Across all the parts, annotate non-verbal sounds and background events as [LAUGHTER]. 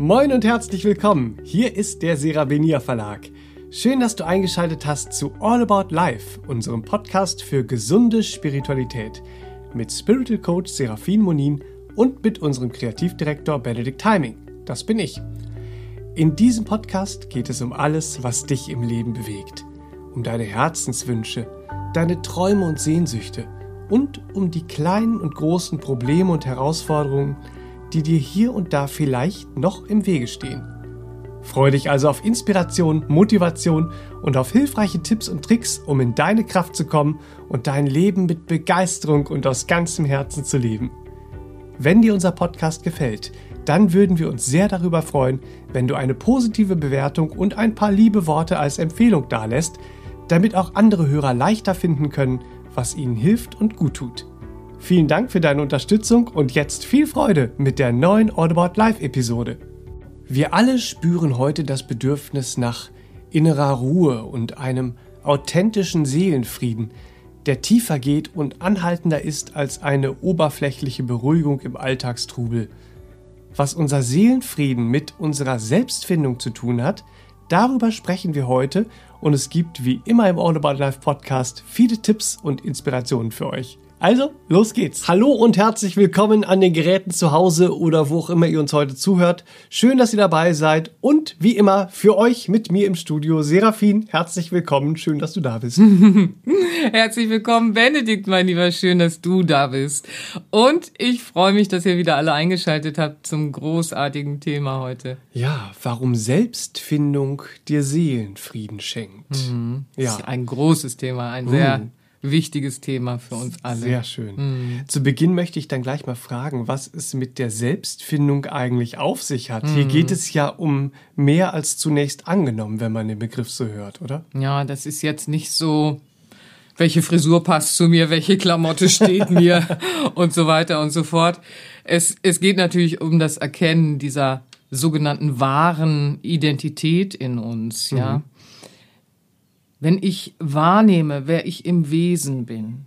Moin und herzlich willkommen. Hier ist der Serabenia Verlag. Schön, dass du eingeschaltet hast zu All About Life, unserem Podcast für gesunde Spiritualität mit Spiritual Coach Serafin Monin und mit unserem Kreativdirektor Benedikt Timing. Das bin ich. In diesem Podcast geht es um alles, was dich im Leben bewegt. Um deine Herzenswünsche, deine Träume und Sehnsüchte und um die kleinen und großen Probleme und Herausforderungen, die dir hier und da vielleicht noch im Wege stehen. Freue dich also auf Inspiration, Motivation und auf hilfreiche Tipps und Tricks, um in deine Kraft zu kommen und dein Leben mit Begeisterung und aus ganzem Herzen zu leben. Wenn dir unser Podcast gefällt, dann würden wir uns sehr darüber freuen, wenn du eine positive Bewertung und ein paar liebe Worte als Empfehlung dalässt, damit auch andere Hörer leichter finden können, was ihnen hilft und gut tut. Vielen Dank für deine Unterstützung und jetzt viel Freude mit der neuen Audible Live Episode. Wir alle spüren heute das Bedürfnis nach innerer Ruhe und einem authentischen Seelenfrieden, der tiefer geht und anhaltender ist als eine oberflächliche Beruhigung im Alltagstrubel. Was unser Seelenfrieden mit unserer Selbstfindung zu tun hat, darüber sprechen wir heute und es gibt wie immer im All About Life Podcast viele Tipps und Inspirationen für euch. Also, los geht's. Hallo und herzlich willkommen an den Geräten zu Hause oder wo auch immer ihr uns heute zuhört. Schön, dass ihr dabei seid und wie immer für euch mit mir im Studio Serafin. Herzlich willkommen. Schön, dass du da bist. [LAUGHS] herzlich willkommen, Benedikt, mein Lieber. Schön, dass du da bist. Und ich freue mich, dass ihr wieder alle eingeschaltet habt zum großartigen Thema heute. Ja, warum Selbstfindung dir Seelenfrieden schenkt. Mhm. Ja. Das ist ein großes Thema, ein sehr mhm wichtiges Thema für uns alle. Sehr schön. Mhm. Zu Beginn möchte ich dann gleich mal fragen, was es mit der Selbstfindung eigentlich auf sich hat. Mhm. Hier geht es ja um mehr als zunächst angenommen, wenn man den Begriff so hört, oder? Ja, das ist jetzt nicht so, welche Frisur passt zu mir, welche Klamotte steht mir [LAUGHS] und so weiter und so fort. Es, es geht natürlich um das Erkennen dieser sogenannten wahren Identität in uns, ja. Wenn ich wahrnehme, wer ich im Wesen bin,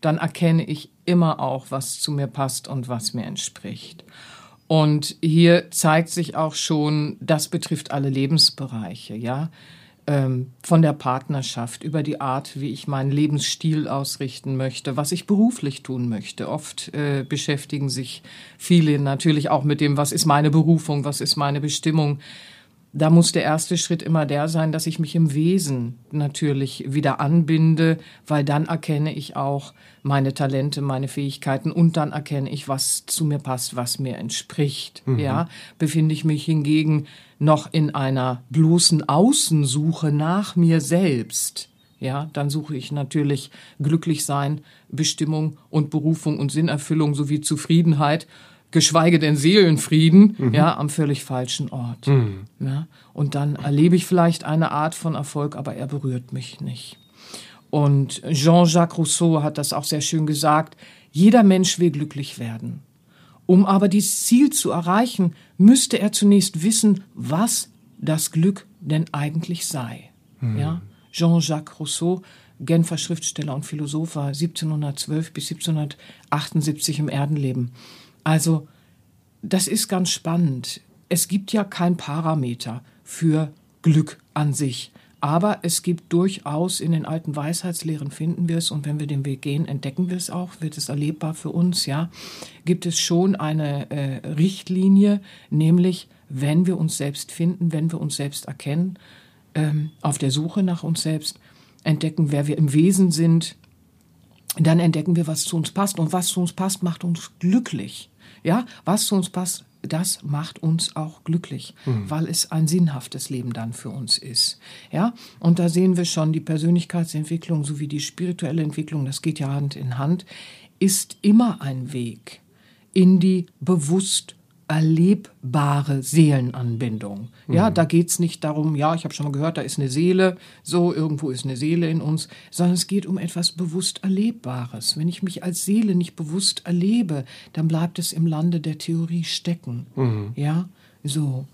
dann erkenne ich immer auch, was zu mir passt und was mir entspricht. Und hier zeigt sich auch schon, das betrifft alle Lebensbereiche, ja. Ähm, von der Partnerschaft über die Art, wie ich meinen Lebensstil ausrichten möchte, was ich beruflich tun möchte. Oft äh, beschäftigen sich viele natürlich auch mit dem, was ist meine Berufung, was ist meine Bestimmung da muss der erste Schritt immer der sein, dass ich mich im Wesen natürlich wieder anbinde, weil dann erkenne ich auch meine Talente, meine Fähigkeiten und dann erkenne ich, was zu mir passt, was mir entspricht. Mhm. Ja, befinde ich mich hingegen noch in einer bloßen Außensuche nach mir selbst. Ja, dann suche ich natürlich glücklich sein, Bestimmung und Berufung und Sinnerfüllung sowie Zufriedenheit geschweige denn Seelenfrieden, mhm. ja, am völlig falschen Ort. Mhm. Ja, und dann erlebe ich vielleicht eine Art von Erfolg, aber er berührt mich nicht. Und Jean-Jacques Rousseau hat das auch sehr schön gesagt, jeder Mensch will glücklich werden. Um aber dieses Ziel zu erreichen, müsste er zunächst wissen, was das Glück denn eigentlich sei. Mhm. Ja? Jean-Jacques Rousseau, Genfer Schriftsteller und Philosoph, war 1712 bis 1778 im Erdenleben. Also, das ist ganz spannend. Es gibt ja kein Parameter für Glück an sich. Aber es gibt durchaus in den alten Weisheitslehren finden wir es und wenn wir den Weg gehen, entdecken wir es auch, wird es erlebbar für uns, ja. Gibt es schon eine äh, Richtlinie, nämlich wenn wir uns selbst finden, wenn wir uns selbst erkennen, ähm, auf der Suche nach uns selbst, entdecken, wer wir im Wesen sind, dann entdecken wir, was zu uns passt und was zu uns passt, macht uns glücklich. Ja, was zu uns passt, das macht uns auch glücklich, mhm. weil es ein sinnhaftes Leben dann für uns ist. Ja, und da sehen wir schon die Persönlichkeitsentwicklung sowie die spirituelle Entwicklung, das geht ja Hand in Hand, ist immer ein Weg in die bewusst erlebbare Seelenanbindung. Ja, mhm. da geht's nicht darum, ja, ich habe schon mal gehört, da ist eine Seele, so irgendwo ist eine Seele in uns, sondern es geht um etwas bewusst Erlebbares. Wenn ich mich als Seele nicht bewusst erlebe, dann bleibt es im Lande der Theorie stecken. Mhm. Ja, so.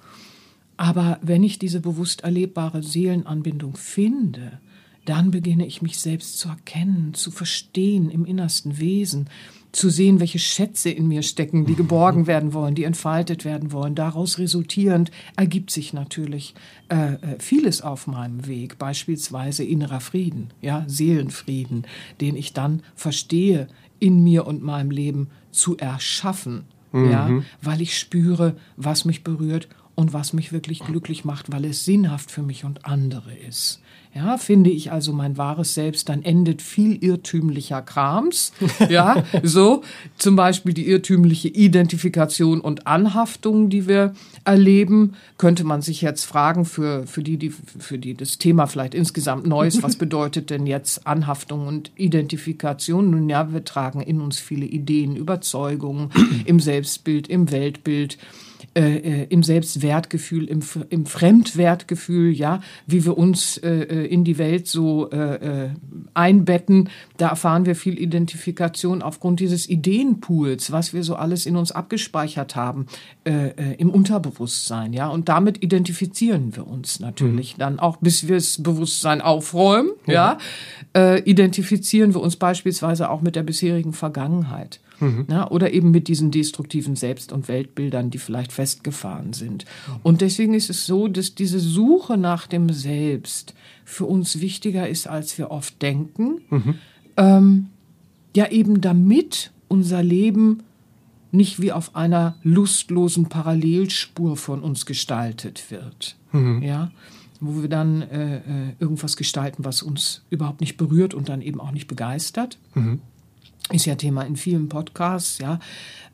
Aber wenn ich diese bewusst erlebbare Seelenanbindung finde, dann beginne ich mich selbst zu erkennen, zu verstehen im innersten Wesen, zu sehen, welche Schätze in mir stecken, die geborgen [LAUGHS] werden wollen, die entfaltet werden wollen. Daraus resultierend ergibt sich natürlich äh, äh, vieles auf meinem Weg, beispielsweise innerer Frieden, ja, Seelenfrieden, den ich dann verstehe, in mir und meinem Leben zu erschaffen, mhm. ja, weil ich spüre, was mich berührt und was mich wirklich glücklich macht, weil es sinnhaft für mich und andere ist. Ja, finde ich also mein wahres Selbst, dann endet viel irrtümlicher Krams. [LAUGHS] Ja, so zum Beispiel die irrtümliche Identifikation und Anhaftung, die wir erleben, könnte man sich jetzt fragen für, für die, die, für die das Thema vielleicht insgesamt neu ist. Was [LAUGHS] bedeutet denn jetzt Anhaftung und Identifikation? Nun ja, wir tragen in uns viele Ideen, Überzeugungen [CLEARS THROAT] im Selbstbild, im Weltbild äh, äh, im Selbstwertgefühl, im, im Fremdwertgefühl, ja, wie wir uns äh, äh, in die Welt so äh, äh, einbetten, da erfahren wir viel Identifikation aufgrund dieses Ideenpools, was wir so alles in uns abgespeichert haben, im Unterbewusstsein, ja, und damit identifizieren wir uns natürlich mhm. dann auch, bis wir das Bewusstsein aufräumen, ja, ja identifizieren wir uns beispielsweise auch mit der bisherigen Vergangenheit. Mhm. Ja, oder eben mit diesen destruktiven Selbst- und Weltbildern, die vielleicht festgefahren sind. Und deswegen ist es so, dass diese Suche nach dem Selbst für uns wichtiger ist, als wir oft denken. Mhm. Ähm, ja, eben damit unser Leben nicht wie auf einer lustlosen Parallelspur von uns gestaltet wird. Mhm. Ja, wo wir dann äh, äh irgendwas gestalten, was uns überhaupt nicht berührt und dann eben auch nicht begeistert. Mhm ist ja Thema in vielen Podcasts, ja.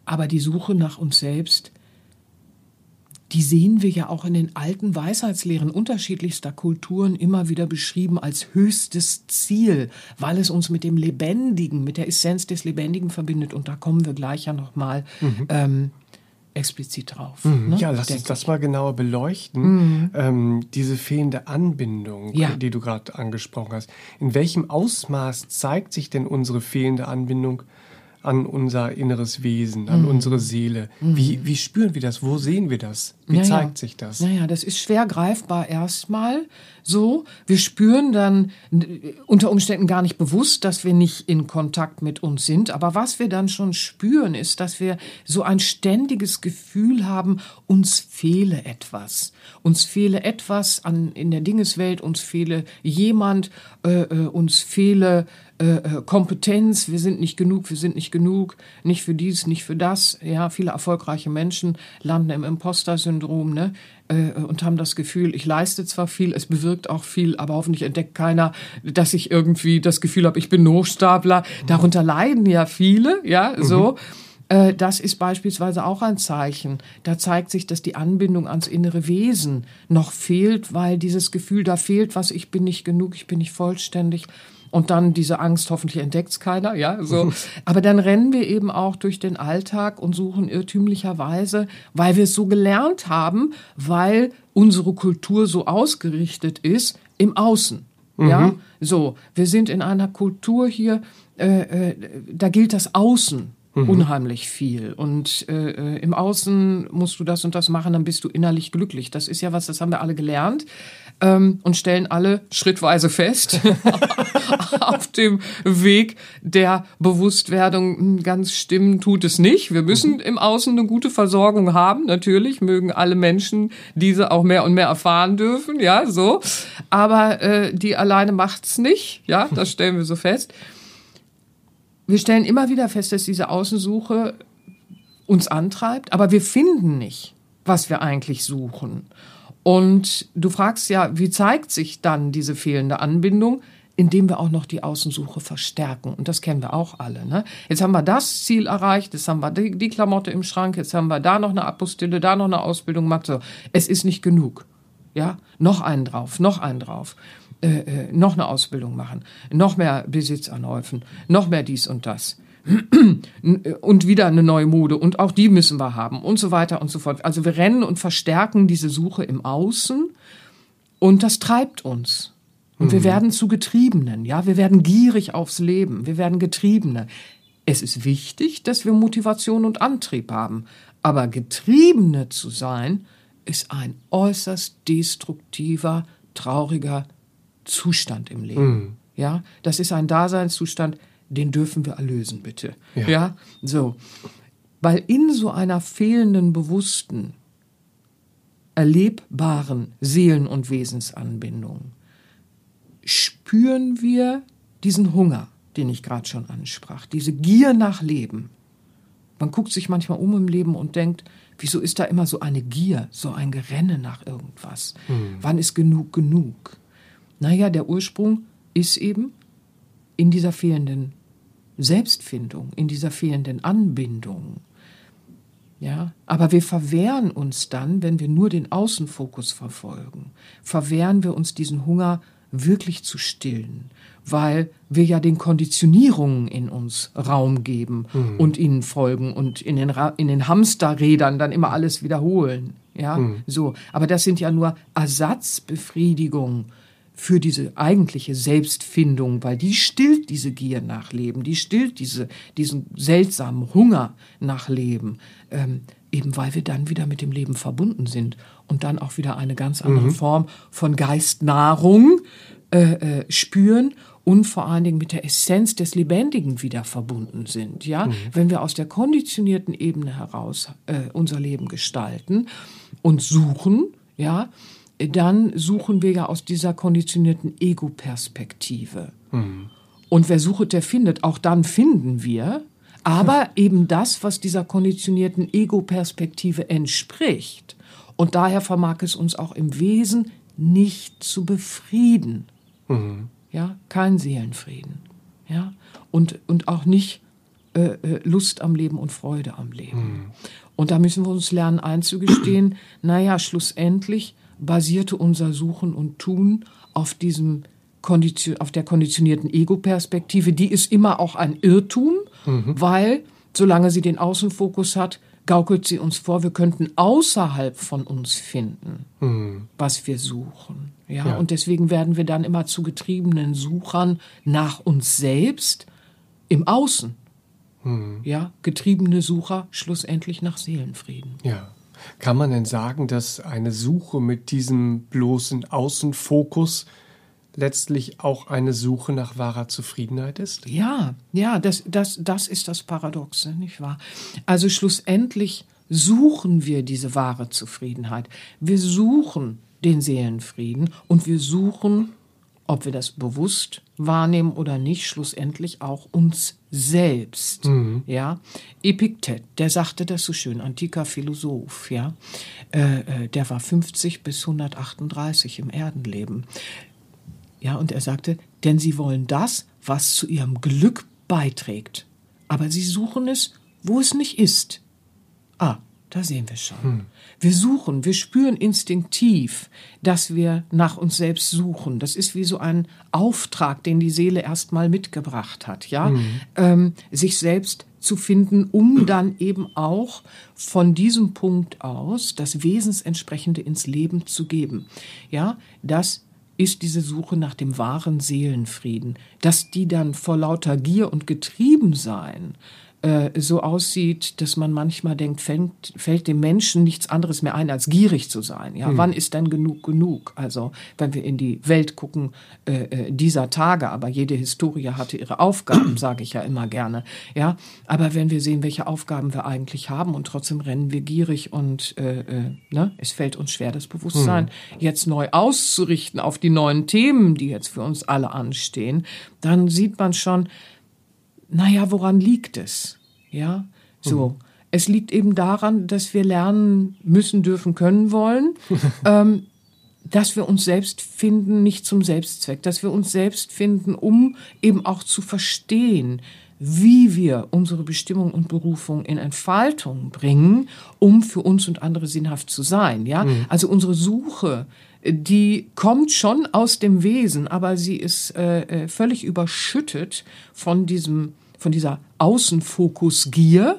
Aber die Suche nach uns selbst, die sehen wir ja auch in den alten Weisheitslehren unterschiedlichster Kulturen immer wieder beschrieben als höchstes Ziel, weil es uns mit dem Lebendigen, mit der Essenz des Lebendigen verbindet. Und da kommen wir gleich ja nochmal mhm. ähm, explizit drauf. Mhm. Ne? Ja, lass uns das mal genauer beleuchten. Mhm. Ähm, diese fehlende Anbindung, ja. die du gerade angesprochen hast. In welchem Ausmaß zeigt sich denn unsere fehlende Anbindung an unser inneres Wesen, an mhm. unsere Seele? Wie, mhm. wie spüren wir das? Wo sehen wir das? Wie naja. zeigt sich das? Naja, das ist schwer greifbar erstmal so. Wir spüren dann unter Umständen gar nicht bewusst, dass wir nicht in Kontakt mit uns sind. Aber was wir dann schon spüren, ist, dass wir so ein ständiges Gefühl haben, uns fehle etwas. Uns fehle etwas an, in der Dingeswelt, uns fehle jemand, äh, äh uns fehle äh, äh, Kompetenz, wir sind nicht genug, wir sind nicht genug, nicht für dies, nicht für das. Ja, viele erfolgreiche Menschen landen im Imposter-Syndrom, ne? Äh, und haben das Gefühl, ich leiste zwar viel, es bewirkt auch viel, aber hoffentlich entdeckt keiner, dass ich irgendwie das Gefühl habe, ich bin Hochstapler. Darunter leiden ja viele, ja, so. Mhm. Das ist beispielsweise auch ein Zeichen. Da zeigt sich, dass die Anbindung ans innere Wesen noch fehlt, weil dieses Gefühl da fehlt, was ich bin nicht genug, ich bin nicht vollständig und dann diese Angst, hoffentlich entdeckt's keiner, ja, so. [LAUGHS] Aber dann rennen wir eben auch durch den Alltag und suchen irrtümlicherweise, weil wir es so gelernt haben, weil unsere Kultur so ausgerichtet ist, im Außen. Mhm. Ja, so. Wir sind in einer Kultur hier, äh, äh, da gilt das Außen mhm. unheimlich viel. Und äh, äh, im Außen musst du das und das machen, dann bist du innerlich glücklich. Das ist ja was, das haben wir alle gelernt ähm, und stellen alle schrittweise fest [LAUGHS] auf dem Weg der Bewusstwerdung, hm, ganz stimmen tut es nicht. Wir müssen mhm. im Außen eine gute Versorgung haben. Natürlich mögen alle Menschen diese auch mehr und mehr erfahren dürfen, ja, so. Aber äh, die alleine macht's nicht, ja, das stellen wir so fest. Wir stellen immer wieder fest, dass diese Außensuche uns antreibt, aber wir finden nicht, was wir eigentlich suchen. Und du fragst ja, wie zeigt sich dann diese fehlende Anbindung? Indem wir auch noch die Außensuche verstärken. Und das kennen wir auch alle. Ne? Jetzt haben wir das Ziel erreicht, jetzt haben wir die, die Klamotte im Schrank, jetzt haben wir da noch eine Apostille, da noch eine Ausbildung gemacht. So, es ist nicht genug. Ja, noch einen drauf, noch einen drauf. Äh, äh, noch eine Ausbildung machen, noch mehr Besitz anhäufen, noch mehr dies und das [CLEARS THROAT] und wieder eine neue Mode und auch die müssen wir haben und so weiter und so fort. Also wir rennen und verstärken diese Suche im Außen und das treibt uns. Und mhm. wir werden zu Getriebenen, ja, wir werden gierig aufs Leben, wir werden Getriebene. Es ist wichtig, dass wir Motivation und Antrieb haben, aber Getriebene zu sein, ist ein äußerst destruktiver, trauriger Zustand im Leben. Mhm. Ja, das ist ein Daseinszustand, den dürfen wir erlösen, bitte. Ja. ja, so. Weil in so einer fehlenden, bewussten, erlebbaren Seelen- und Wesensanbindung spüren wir diesen Hunger, den ich gerade schon ansprach, diese Gier nach Leben. Man guckt sich manchmal um im Leben und denkt, wieso ist da immer so eine Gier, so ein Gerenne nach irgendwas? Wann ist genug genug? Naja, der Ursprung ist eben in dieser fehlenden Selbstfindung, in dieser fehlenden Anbindung. Ja, aber wir verwehren uns dann, wenn wir nur den Außenfokus verfolgen, verwehren wir uns diesen Hunger wirklich zu stillen, weil wir ja den Konditionierungen in uns Raum geben und ihnen folgen und in den, Ra in den Hamsterrädern dann immer alles wiederholen. Ja, so. Aber das sind ja nur Ersatzbefriedigungen für diese eigentliche Selbstfindung, weil die stillt diese Gier nach Leben, die stillt diese, diesen seltsamen Hunger nach Leben, ähm, eben weil wir dann wieder mit dem Leben verbunden sind und dann auch wieder eine ganz andere Form von Geistnahrung äh, äh, spüren und vor allen Dingen mit der Essenz des Lebendigen wieder verbunden sind. Ja, wenn wir aus der konditionierten Ebene heraus äh, unser Leben gestalten und suchen, ja, dann suchen wir ja aus dieser konditionierten Ego-Perspektive. Und wer sucht, der findet. Auch dann finden wir. Aber eben das, was dieser konditionierten Ego-Perspektive entspricht. Und daher vermag es uns auch im Wesen nicht zu befrieden. Ja, kein Seelenfrieden. Ja, und, und auch nicht äh, äh, Lust am Leben und Freude am Leben. Und da müssen wir uns lernen einzugestehen, [CLEARS THROAT] naja, schlussendlich basierte unser Suchen und Tun auf diesem Kondition, auf der konditionierten Ego-Perspektive. Die ist immer auch ein Irrtum, weil solange sie den Außenfokus hat, gaukelt sie uns vor, wir könnten außerhalb von uns finden, was wir suchen. Ja? Ja. und deswegen werden wir dann immer zu getriebenen Suchern nach uns selbst im Außen. Ja, getriebene Sucher schlussendlich nach Seelenfrieden. Ja. Kann man denn sagen, dass eine Suche mit diesem bloßen Außenfokus letztlich auch eine Suche nach wahrer Zufriedenheit ist? Ja, ja, das, das, das ist das Paradoxe, nicht wahr? Also schlussendlich suchen wir diese wahre Zufriedenheit. Wir suchen den Seelenfrieden und wir suchen, ob wir das bewusst wahrnehmen oder nicht, schlussendlich auch uns selbst. Ja, Epiktet, der sagte das so schön, antiker Philosoph, ja, äh, äh, der war 50 bis 138 im Erdenleben. Ja, und er sagte, denn sie wollen das, was zu ihrem Glück beiträgt. Aber sie suchen es, wo es nicht ist. Ah, da sehen wir schon. Wir suchen, wir spüren instinktiv, dass wir nach uns selbst suchen. Das ist wie so ein Auftrag, den die Seele erstmal mitgebracht hat, ja, ähm, sich selbst zu finden, um dann eben auch von diesem Punkt aus das Wesensentsprechende ins Leben zu geben. Ja, das ist diese Suche nach dem wahren Seelenfrieden, dass die dann vor lauter Gier und Getriebensein äh, so aussieht, dass man manchmal denkt, fällt, fällt dem Menschen nichts anderes mehr ein, als gierig zu sein. Ja, wann ist denn genug genug? Also wenn wir in die Welt gucken äh, äh, dieser Tage, aber jede Historie hatte ihre Aufgaben, [CLEARS THROAT] sage ich ja immer gerne. Ja, aber wenn wir sehen, welche Aufgaben wir eigentlich haben und trotzdem rennen wir gierig und äh, äh, ne, es fällt uns schwer, das Bewusstsein jetzt neu auszurichten auf die neuen Themen, die jetzt für uns alle anstehen, dann sieht man schon, naja, woran liegt es? Ja, so. Es liegt eben daran, dass wir lernen müssen, dürfen, können, wollen, [LAUGHS] ähm, dass wir uns selbst finden, nicht zum Selbstzweck, dass wir uns selbst finden, um eben auch zu verstehen, wie wir unsere Bestimmung und Berufung in Entfaltung bringen, um für uns und andere sinnhaft zu sein. Ja, also unsere Suche, die kommt schon aus dem Wesen, aber sie ist äh, äh, völlig überschüttet von diesem, von dieser Außenfokusgier,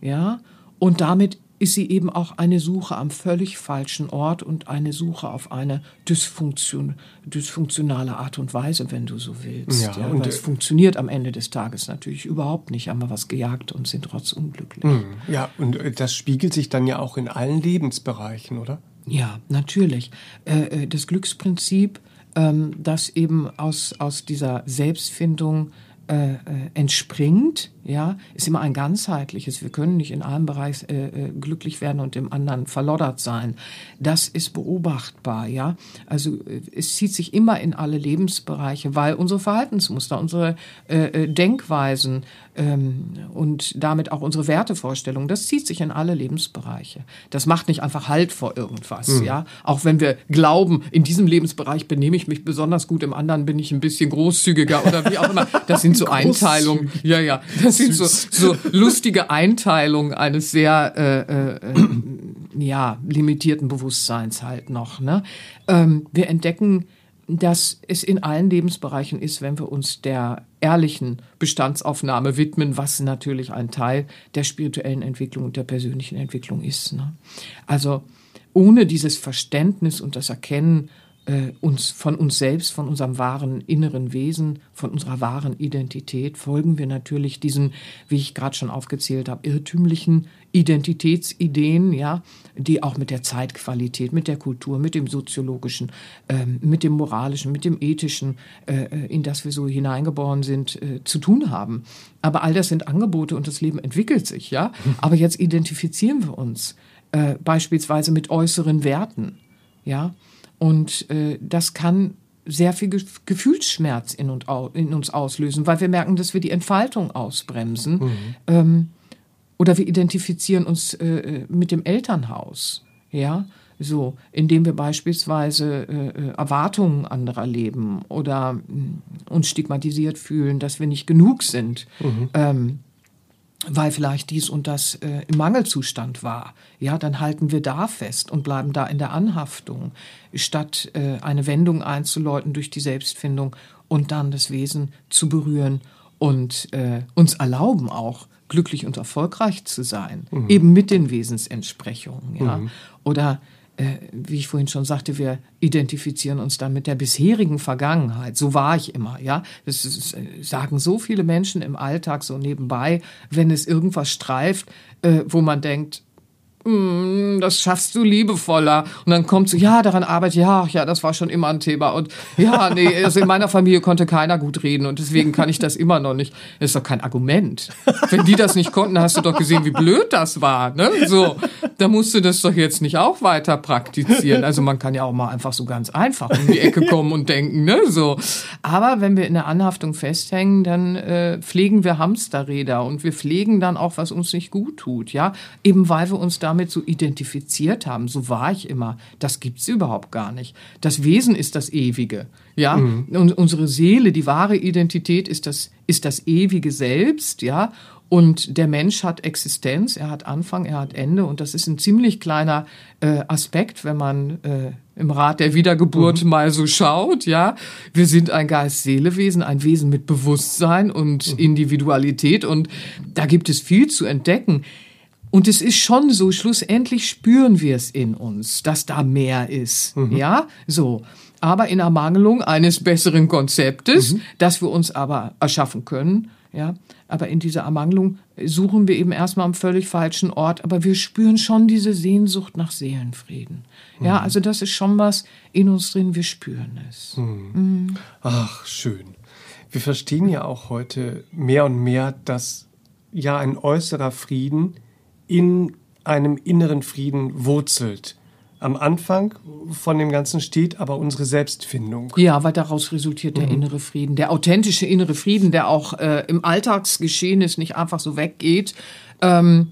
ja, und damit ist sie eben auch eine Suche am völlig falschen Ort und eine Suche auf eine Dysfunktion, dysfunktionale Art und Weise, wenn du so willst. Ja, Ja, und, es äh, funktioniert am Ende des Tages natürlich überhaupt nicht. Haben wir was gejagt und sind trotz unglücklich. Ja, und äh, das spiegelt sich dann ja auch in allen Lebensbereichen, oder? Ja, natürlich. Äh, das Glücksprinzip ähm, das eben aus, aus dieser Selbstfindung äh, äh, entspringt, ja, ist immer ein ganzheitliches. Wir können nicht in einem Bereich äh, äh, glücklich werden und im anderen verloddert sein. Das ist beobachtbar, ja. Also äh, es zieht sich immer in alle Lebensbereiche, weil unsere Verhaltensmuster, unsere äh, äh Denkweisen ähm, und damit auch unsere Wertevorstellungen, das zieht sich in alle Lebensbereiche. Das macht nicht einfach Halt vor irgendwas, mhm. ja. Auch wenn wir glauben, in diesem Lebensbereich benehme ich mich besonders gut, im anderen bin ich ein bisschen großzügiger oder wie auch immer. Das sind so Einteilungen. Ja, ja. Das sind so, so lustige Einteilungen eines sehr äh, äh, äh, ja, limitierten Bewusstseins halt noch. Ne? Ähm, wir entdecken, dass es in allen Lebensbereichen ist, wenn wir uns der ehrlichen Bestandsaufnahme widmen, was natürlich ein Teil der spirituellen Entwicklung und der persönlichen Entwicklung ist. Ne? Also ohne dieses Verständnis und das Erkennen äh, uns von uns selbst, von unserem wahren inneren Wesen, von unserer wahren Identität folgen wir natürlich diesen, wie ich gerade schon aufgezählt habe, irrtümlichen Identitätsideen, ja, die auch mit der Zeitqualität, mit der Kultur, mit dem soziologischen, ähm, mit dem moralischen, mit dem ethischen, äh, äh in das wir so hineingeboren sind, äh, zu tun haben. Aber all das sind Angebote und das Leben entwickelt sich, ja. [LAUGHS] Aber jetzt identifizieren wir uns äh, beispielsweise mit äußeren Werten, ja. Und äh, das kann sehr viel Gefühlsschmerz in, und in, uns auslösen, weil wir merken, dass wir die Entfaltung ausbremsen. Mhm. Ähm, oder wir identifizieren uns äh, mit dem Elternhaus. Ja, so, indem wir beispielsweise äh, äh Erwartungen anderer leben oder äh, uns stigmatisiert fühlen, dass wir nicht genug sind. Mhm. Ähm, weil vielleicht dies und das äh, im Mangelzustand war. Ja, dann halten wir da fest und bleiben da in der Anhaftung, statt äh, eine Wendung einzuläuten durch die Selbstfindung und dann das Wesen zu berühren und äh, uns erlauben auch glücklich und erfolgreich zu sein, mhm. eben mit den Wesensentsprechungen. Ja, mhm. oder wie ich vorhin schon sagte, wir identifizieren uns dann mit der bisherigen Vergangenheit. So war ich immer, ja. Das, äh, sagen so viele Menschen im Alltag so nebenbei, wenn es irgendwas streift, äh, wo man denkt, das schaffst du liebevoller. Und dann kommt so, ja, daran arbeite ich, ja, ja, das war schon immer ein Thema. Und ja, nee, also in meiner Familie konnte keiner gut reden und deswegen kann ich das immer noch nicht. Das ist doch kein Argument. Wenn die das nicht konnten, hast du doch gesehen, wie blöd das war. Ne? So, da musst du das doch jetzt nicht auch weiter praktizieren. Also man kann ja auch mal einfach so ganz einfach um die Ecke kommen und denken, ne? So. Aber wenn wir in der Anhaftung festhängen, dann äh, pflegen wir Hamsterräder und wir pflegen dann auch, was uns nicht gut tut, ja, eben weil wir uns damit damit so identifiziert haben, so war ich immer, das gibt es überhaupt gar nicht. Das Wesen ist das Ewige. Ja, mhm. und unsere Seele, die wahre Identität ist das, ist das ewige Selbst, ja. Und der Mensch hat Existenz, er hat Anfang, er hat Ende. Und das ist ein ziemlich kleiner äh, Aspekt, wenn man äh, im Rat der Wiedergeburt mhm. mal so schaut. Ja, wir sind ein Geist-Seele-Wesen, ein Wesen mit Bewusstsein und mhm. Individualität. Und da gibt es viel zu entdecken. Und es ist schon so, schlussendlich spüren wir es in uns, dass da mehr ist. Mhm. Ja, so. Aber in Ermangelung eines besseren Konzeptes, mhm. das wir uns aber erschaffen können. Ja, aber in dieser Ermangelung suchen wir eben erstmal am völlig falschen Ort, aber wir spüren schon diese Sehnsucht nach Seelenfrieden. Mhm. Ja, also das ist schon was in uns drin, wir spüren es. Mhm. mhm. Ach, schön. Wir verstehen ja auch heute mehr und mehr, dass ja ein äußerer Frieden in einem inneren Frieden wurzelt. Am Anfang von dem Ganzen steht aber unsere Selbstfindung. Ja, weil daraus resultiert der mhm. innere Frieden, der authentische innere Frieden, der auch äh, im Alltagsgeschehen ist, nicht einfach so weggeht. Ähm,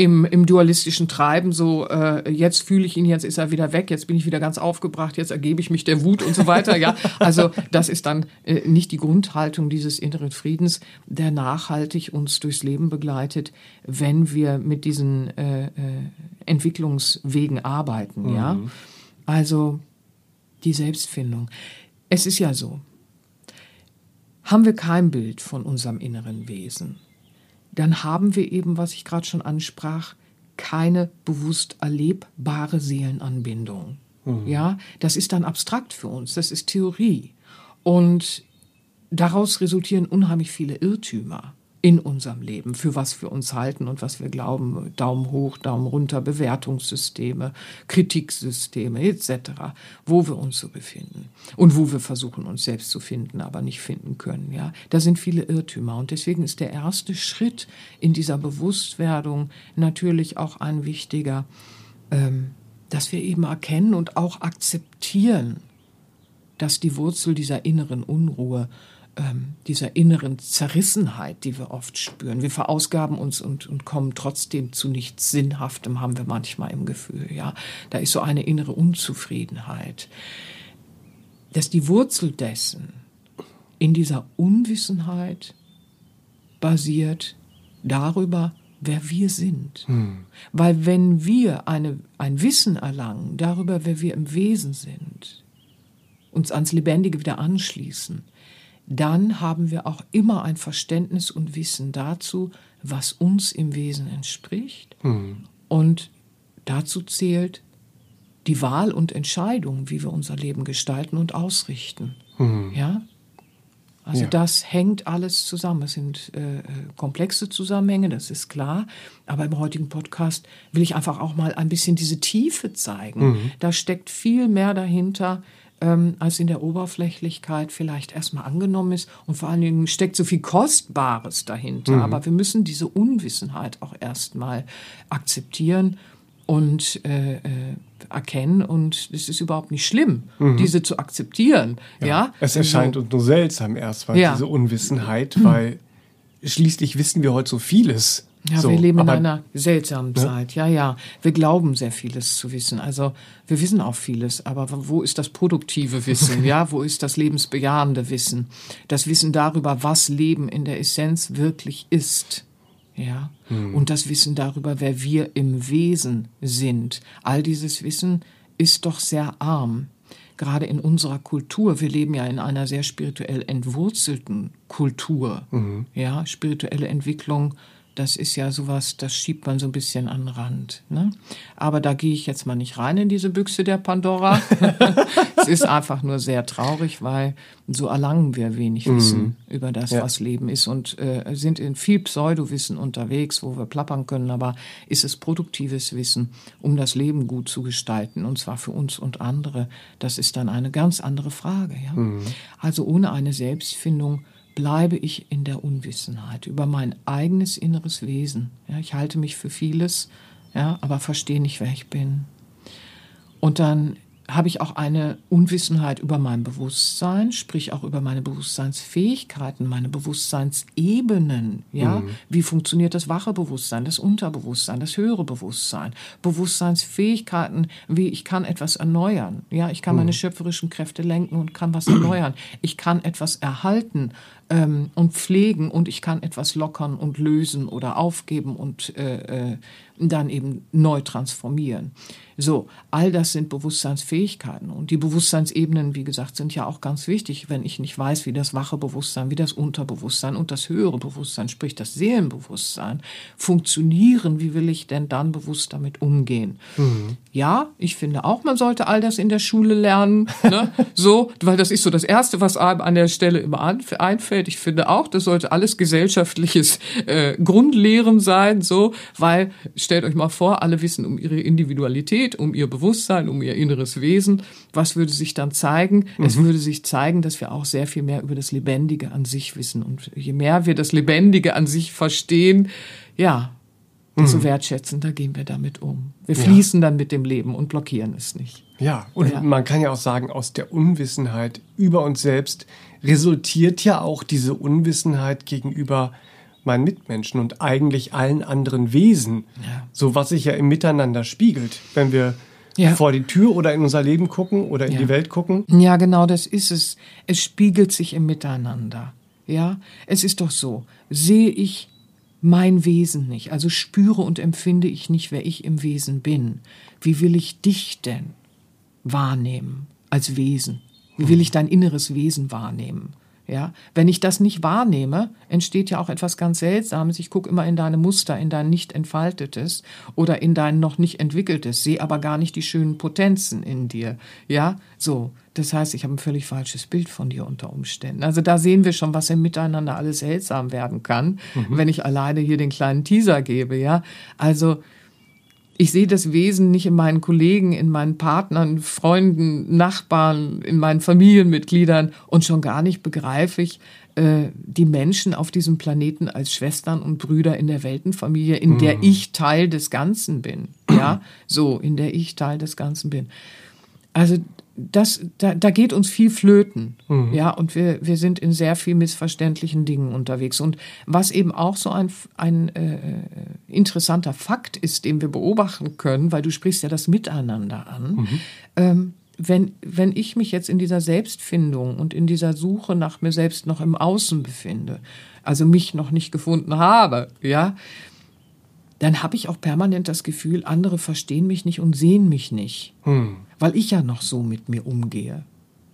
im, im dualistischen Treiben, so äh, jetzt fühle ich ihn, jetzt ist er wieder weg, jetzt bin ich wieder ganz aufgebracht, jetzt ergebe ich mich der Wut und so weiter. ja, also das ist dann äh, nicht die Grundhaltung dieses inneren Friedens, der nachhaltig uns durchs Leben begleitet, wenn wir mit diesen äh, äh, Entwicklungswegen arbeiten. Mhm. Ja, also die Selbstfindung. Es ist ja so. Haben wir kein Bild von unserem inneren Wesen? Dann haben wir eben, was ich gerade schon ansprach, keine bewusst erlebbare Seelenanbindung. Mhm. Ja, das ist dann abstrakt für uns, das ist Theorie. Und daraus resultieren unheimlich viele Irrtümer. In unserem Leben, für was wir uns halten und was wir glauben. Daumen hoch, Daumen runter, Bewertungssysteme, Kritiksysteme etc., wo wir uns so befinden und wo wir versuchen, uns selbst zu finden, aber nicht finden können. Ja, da sind viele Irrtümer und deswegen ist der erste Schritt in dieser Bewusstwerdung natürlich auch ein wichtiger, ähm, dass wir eben erkennen und auch akzeptieren, dass die Wurzel dieser inneren Unruhe ähm, dieser inneren Zerrissenheit, die wir oft spüren. Wir verausgaben uns und, und kommen trotzdem zu nichts Sinnhaftem, haben wir manchmal im Gefühl. Ja, da ist so eine innere Unzufriedenheit. Dass die Wurzel dessen in dieser Unwissenheit basiert darüber, wer wir sind. Hm. Weil wenn wir eine, ein Wissen erlangen darüber, wer wir im Wesen sind, uns ans Lebendige wieder anschließen, dann haben wir auch immer ein Verständnis und Wissen dazu, was uns im Wesen entspricht. Mhm. Und dazu zählt die Wahl und Entscheidung, wie wir unser Leben gestalten und ausrichten. Mhm. Ja? Also ja. das hängt alles zusammen. Es sind äh, komplexe Zusammenhänge, das ist klar. Aber im heutigen Podcast will ich einfach auch mal ein bisschen diese Tiefe zeigen. Mhm. Da steckt viel mehr dahinter, ähm, als in der Oberflächlichkeit vielleicht erstmal angenommen ist. Und vor allen Dingen steckt so viel Kostbares dahinter. Mhm. Aber wir müssen diese Unwissenheit auch erstmal akzeptieren und äh, äh, erkennen. Und es ist überhaupt nicht schlimm, mhm. diese zu akzeptieren. Ja, ja? Es erscheint uns nur seltsam erstmal, ja. diese Unwissenheit, mhm. [CLEARS THROAT] weil schließlich wissen wir heute so vieles. Ja, so, wir leben in einer seltsamen ne? Zeit. Ja, ja. Wir glauben sehr vieles zu wissen. Also wir wissen auch vieles, aber wo ist das produktive Wissen? [LAUGHS] ja, wo ist das lebensbejahende Wissen? Das Wissen darüber, was Leben in der Essenz wirklich ist. Ja. Hm. Und das Wissen darüber, wer wir im Wesen sind. All dieses Wissen ist doch sehr arm gerade in unserer Kultur, wir leben ja in einer sehr spirituell entwurzelten Kultur, mhm. ja, spirituelle Entwicklung das ist ja sowas, das schiebt man so ein bisschen an den Rand. Ne? Aber da gehe ich jetzt mal nicht rein in diese Büchse der Pandora. [LAUGHS] es ist einfach nur sehr traurig, weil so erlangen wir wenig mhm. Wissen über das, ja. was Leben ist und äh, sind in viel Pseudowissen unterwegs, wo wir plappern können. Aber ist es produktives Wissen, um das Leben gut zu gestalten und zwar für uns und andere? Das ist dann eine ganz andere Frage. Ja? Mhm. Also ohne eine Selbstfindung bleibe ich in der Unwissenheit über mein eigenes inneres Wesen. Ja, ich halte mich für vieles, ja, aber verstehe nicht, wer ich bin. Und dann habe ich auch eine Unwissenheit über mein Bewusstsein, sprich auch über meine Bewusstseinsfähigkeiten, meine Bewusstseinsebenen. Ja, mhm. wie funktioniert das wache Bewusstsein, das Unterbewusstsein, das höhere Bewusstsein, Bewusstseinsfähigkeiten, wie ich kann etwas erneuern. Ja, ich kann mhm. meine schöpferischen Kräfte lenken und kann was erneuern. Ich kann etwas erhalten ähm, und pflegen und ich kann etwas lockern und lösen oder aufgeben und äh, äh, dann eben neu transformieren. So, all das sind Bewusstseinsfähigkeiten. Und die Bewusstseinsebenen, wie gesagt, sind ja auch ganz wichtig, wenn ich nicht weiß, wie das wache Bewusstsein, wie das Unterbewusstsein und das höhere Bewusstsein, sprich das Seelenbewusstsein, funktionieren. Wie will ich denn dann bewusst damit umgehen? Mhm. Ja, ich finde auch, man sollte all das in der Schule lernen. Ne? [LAUGHS] so, weil das ist so das Erste, was einem an der Stelle immer einfällt. Ich finde auch, das sollte alles gesellschaftliches äh, Grundlehren sein, so, weil stellt euch mal vor, alle wissen um ihre Individualität, um ihr Bewusstsein, um ihr inneres Wesen. Was würde sich dann zeigen? Mhm. Es würde sich zeigen, dass wir auch sehr viel mehr über das Lebendige an sich wissen. Und je mehr wir das Lebendige an sich verstehen, ja, desto mhm. wertschätzender gehen wir damit um. Wir fließen ja. dann mit dem Leben und blockieren es nicht. Ja, und ja. man kann ja auch sagen, aus der Unwissenheit über uns selbst resultiert ja auch diese Unwissenheit gegenüber meinen Mitmenschen und eigentlich allen anderen Wesen. Ja. So was sich ja im Miteinander spiegelt, wenn wir ja. vor die Tür oder in unser Leben gucken oder in ja. die Welt gucken. Ja, genau, das ist es. Es spiegelt sich im Miteinander. Ja, es ist doch so. Sehe ich mein Wesen nicht, also spüre und empfinde ich nicht, wer ich im Wesen bin. Wie will ich dich denn wahrnehmen als Wesen? Wie will ich dein inneres Wesen wahrnehmen? Ja, wenn ich das nicht wahrnehme, entsteht ja auch etwas ganz Seltsames. Ich gucke immer in deine Muster, in dein nicht entfaltetes oder in dein noch nicht entwickeltes, sehe aber gar nicht die schönen Potenzen in dir. Ja, so. Das heißt, ich habe ein völlig falsches Bild von dir unter Umständen. Also da sehen wir schon, was im Miteinander alles seltsam werden kann, mhm. wenn ich alleine hier den kleinen Teaser gebe. Ja, also ich sehe das Wesen nicht in meinen Kollegen, in meinen Partnern, Freunden, Nachbarn, in meinen Familienmitgliedern und schon gar nicht begreife ich äh, die Menschen auf diesem Planeten als Schwestern und Brüder in der Weltenfamilie, in der mhm. ich Teil des Ganzen bin. Ja, so, in der ich Teil des Ganzen bin. Also das, da, da geht uns viel flöten. Mhm. Ja, und wir, wir sind in sehr viel missverständlichen Dingen unterwegs. Und was eben auch so ein, ein äh, interessanter Fakt ist, den wir beobachten können, weil du sprichst ja das Miteinander an. Mhm. Ähm, wenn, wenn ich mich jetzt in dieser Selbstfindung und in dieser Suche nach mir selbst noch im Außen befinde, also mich noch nicht gefunden habe, ja, dann habe ich auch permanent das Gefühl, andere verstehen mich nicht und sehen mich nicht. Hm weil ich ja noch so mit mir umgehe.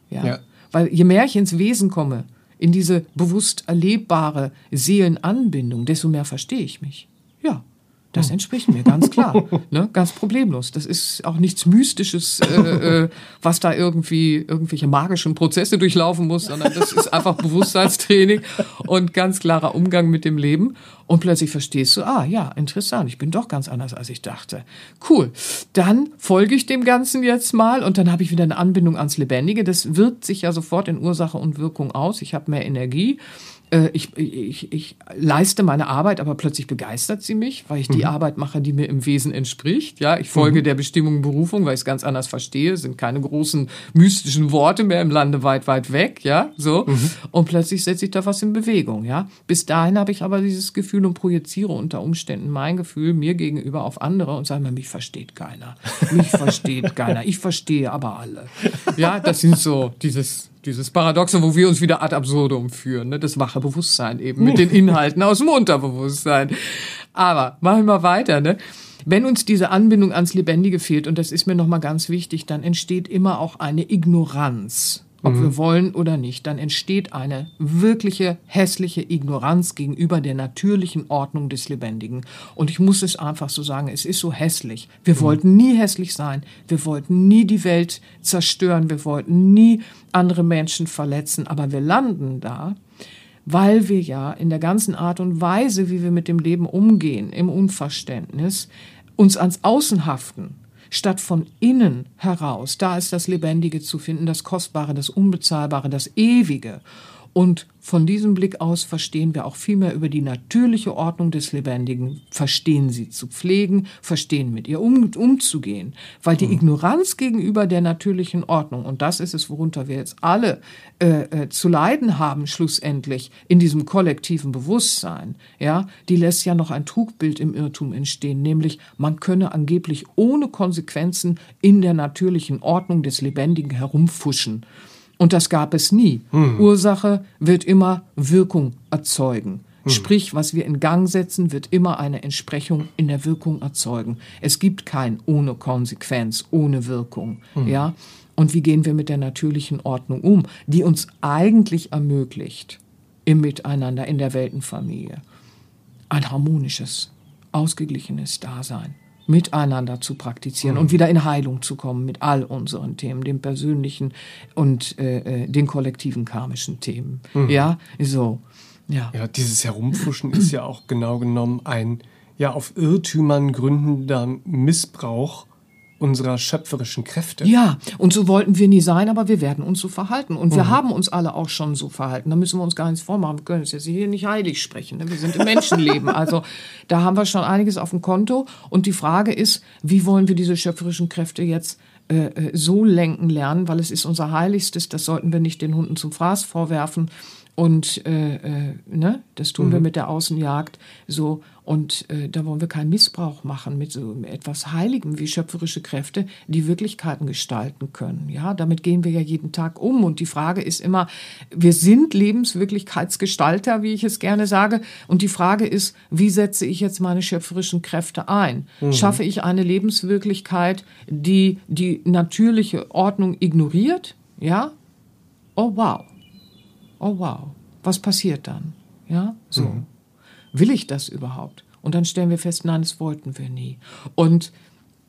Ja? ja. Weil je mehr ich ins Wesen komme, in diese bewusst erlebbare Seelenanbindung, desto mehr verstehe ich mich. Das entspricht mir, ganz klar. [LAUGHS] ne? Ganz problemlos. Das ist auch nichts Mystisches, äh, äh, was da irgendwie irgendwelche magischen Prozesse durchlaufen muss, sondern das ist einfach Bewusstseinstraining und ganz klarer Umgang mit dem Leben. Und plötzlich verstehst du, ah ja, interessant, ich bin doch ganz anders, als ich dachte. Cool. Dann folge ich dem Ganzen jetzt mal und dann habe ich wieder eine Anbindung ans Lebendige. Das wirkt sich ja sofort in Ursache und Wirkung aus. Ich habe mehr Energie ich, ich, ich leiste meine Arbeit, aber plötzlich begeistert sie mich, weil ich die mhm. Arbeit mache, die mir im Wesen entspricht. Ja, ich folge mhm. der Bestimmung Berufung, weil ich es ganz anders verstehe. Es sind keine großen mystischen Worte mehr im Lande weit, weit weg. Ja, so. Mhm. Und plötzlich setze ich da was in Bewegung. Ja, bis dahin habe ich aber dieses Gefühl und projiziere unter Umständen mein Gefühl mir gegenüber auf andere und sage mir, mich versteht keiner. Mich versteht [LAUGHS] keiner. Ich verstehe aber alle. Ja, das sind so dieses dieses Paradoxe, wo wir uns wieder ad absurdum führen, ne? das wache Bewusstsein eben mit den [LAUGHS] Inhalten aus dem Unterbewusstsein. Aber machen wir weiter, ne? Wenn uns diese Anbindung ans Lebendige fehlt, und das ist mir nochmal ganz wichtig, dann entsteht immer auch eine Ignoranz ob mhm. wir wollen oder nicht, dann entsteht eine wirkliche hässliche Ignoranz gegenüber der natürlichen Ordnung des Lebendigen. Und ich muss es einfach so sagen, es ist so hässlich. Wir mhm. wollten nie hässlich sein, wir wollten nie die Welt zerstören, wir wollten nie andere Menschen verletzen, aber wir landen da, weil wir ja in der ganzen Art und Weise, wie wir mit dem Leben umgehen, im Unverständnis, uns ans Außen haften statt von innen heraus. Da ist das Lebendige zu finden, das Kostbare, das Unbezahlbare, das Ewige. Und von diesem Blick aus verstehen wir auch viel mehr über die natürliche Ordnung des Lebendigen, verstehen sie zu pflegen, verstehen mit ihr um, umzugehen. Weil die mhm. Ignoranz gegenüber der natürlichen Ordnung, und das ist es, worunter wir jetzt alle äh, äh, zu leiden haben, schlussendlich in diesem kollektiven Bewusstsein, ja, die lässt ja noch ein Trugbild im Irrtum entstehen, nämlich man könne angeblich ohne Konsequenzen in der natürlichen Ordnung des Lebendigen herumfuschen. Und das gab es nie. Hm. Ursache wird immer Wirkung erzeugen. Hm. Sprich, was wir in Gang setzen, wird immer eine Entsprechung in der Wirkung erzeugen. Es gibt kein ohne Konsequenz, ohne Wirkung. Hm. Ja? Und wie gehen wir mit der natürlichen Ordnung um, die uns eigentlich ermöglicht, im Miteinander, in der Weltenfamilie, ein harmonisches, ausgeglichenes Dasein miteinander zu praktizieren mhm. und wieder in Heilung zu kommen mit all unseren Themen, den persönlichen und äh, äh, den kollektiven karmischen Themen. Mhm. Ja, so. Ja. ja, dieses Herumfuschen ist ja auch genau genommen ein ja auf Irrtümern gründender Missbrauch unserer schöpferischen Kräfte. Ja, und so wollten wir nie sein, aber wir werden uns so verhalten. Und wir mhm. haben uns alle auch schon so verhalten. Da müssen wir uns gar nichts vormachen. Wir können es jetzt hier nicht heilig sprechen. Ne? Wir sind im Menschenleben. [LAUGHS] also da haben wir schon einiges auf dem Konto. Und die Frage ist, wie wollen wir diese schöpferischen Kräfte jetzt äh, äh, so lenken lernen, weil es ist unser Heiligstes, das sollten wir nicht den Hunden zum Fraß vorwerfen. Und äh, äh, ne, das tun mhm. wir mit der Außenjagd so. Und äh, da wollen wir keinen Missbrauch machen mit so etwas Heiligem wie schöpferische Kräfte, die Wirklichkeiten gestalten können. Ja, damit gehen wir ja jeden Tag um. Und die Frage ist immer, wir sind Lebenswirklichkeitsgestalter, wie ich es gerne sage. Und die Frage ist, wie setze ich jetzt meine schöpferischen Kräfte ein? Mhm. Schaffe ich eine Lebenswirklichkeit, die die natürliche Ordnung ignoriert? Ja? Oh wow oh wow, was passiert dann? Ja, so. Mhm. Will ich das überhaupt? Und dann stellen wir fest, nein, das wollten wir nie. Und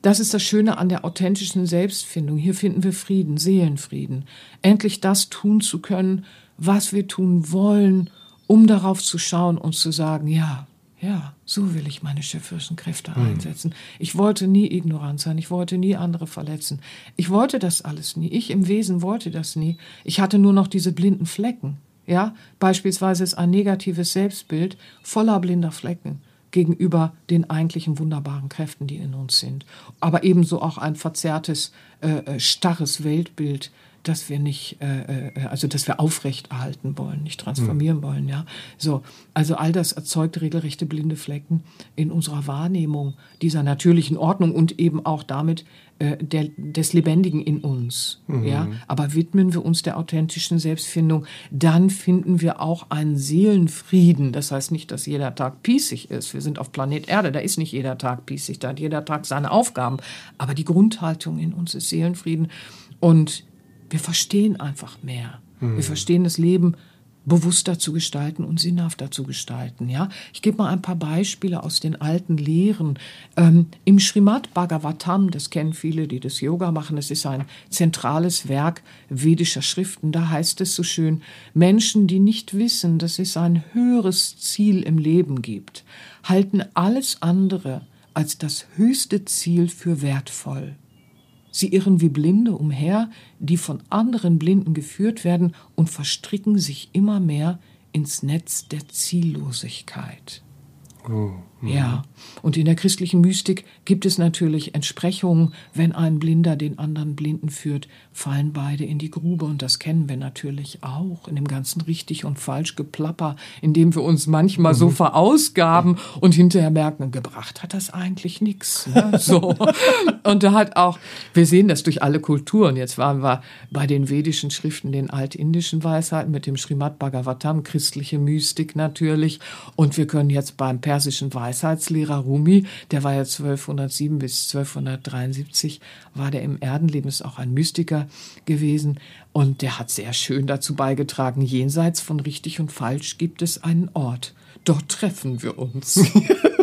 das ist das Schöne an der authentischen Selbstfindung. Hier finden wir Frieden, Seelenfrieden. Endlich das tun zu können, was wir tun wollen, um darauf zu schauen und zu sagen, ja, ja, so will ich meine schöpferischen Kräfte mhm. einsetzen. Ich wollte nie ignorant sein, ich wollte nie andere verletzen. Ich wollte das alles nie. Ich im Wesen wollte das nie. Ich hatte nur noch diese blinden Flecken. Ja, beispielsweise ist ein negatives Selbstbild voller blinder Flecken gegenüber den eigentlichen wunderbaren Kräften, die in uns sind. Aber ebenso auch ein verzerrtes, äh, äh starres Weltbild, dass wir nicht, äh, äh, also dass wir aufrechterhalten wollen, nicht transformieren mhm. wollen, ja. So, also all das erzeugt regelrechte blinde Flecken in unserer Wahrnehmung dieser natürlichen Ordnung und eben auch damit äh, der, des Lebendigen in uns, mhm. ja. Aber widmen wir uns der authentischen Selbstfindung, dann finden wir auch einen Seelenfrieden. Das heißt nicht, dass jeder Tag pießig ist. Wir sind auf Planet Erde, da ist nicht jeder Tag pießig, da hat jeder Tag seine Aufgaben. Aber die Grundhaltung in uns ist Seelenfrieden und wir verstehen einfach mehr. Mhm. Wir verstehen das Leben bewusster zu gestalten und sinnhafter zu gestalten. Ja, ich gebe mal ein paar Beispiele aus den alten Lehren. Ähm, Im Srimad Bhagavatam, das kennen viele, die das Yoga machen, das ist ein zentrales Werk vedischer Schriften. Da heißt es so schön: Menschen, die nicht wissen, dass es ein höheres Ziel im Leben gibt, halten alles andere als das höchste Ziel für wertvoll. Sie irren wie Blinde umher, die von anderen Blinden geführt werden und verstricken sich immer mehr ins Netz der Ziellosigkeit. Oh, ja, und in der christlichen Mystik gibt es natürlich Entsprechungen. Wenn ein Blinder den anderen Blinden führt, fallen beide in die Grube. Und das kennen wir natürlich auch in dem ganzen richtig und falsch Geplapper, in dem wir uns manchmal so mhm. verausgaben und hinterher merken, gebracht hat das eigentlich nichts. Ne? [LAUGHS] So. Und da hat auch, wir sehen das durch alle Kulturen. Jetzt waren wir bei den vedischen Schriften, den altindischen Weisheiten mit dem Srimad Bhagavatam, christliche Mystik natürlich. Und wir können jetzt beim Persischen persischen Weisheitslehrer Rumi, der war ja 1207 bis 1273, war der im Erdenleben, ist auch ein Mystiker gewesen und der hat sehr schön dazu beigetragen, jenseits von richtig und falsch gibt es einen Ort. Dort treffen wir uns. [LAUGHS]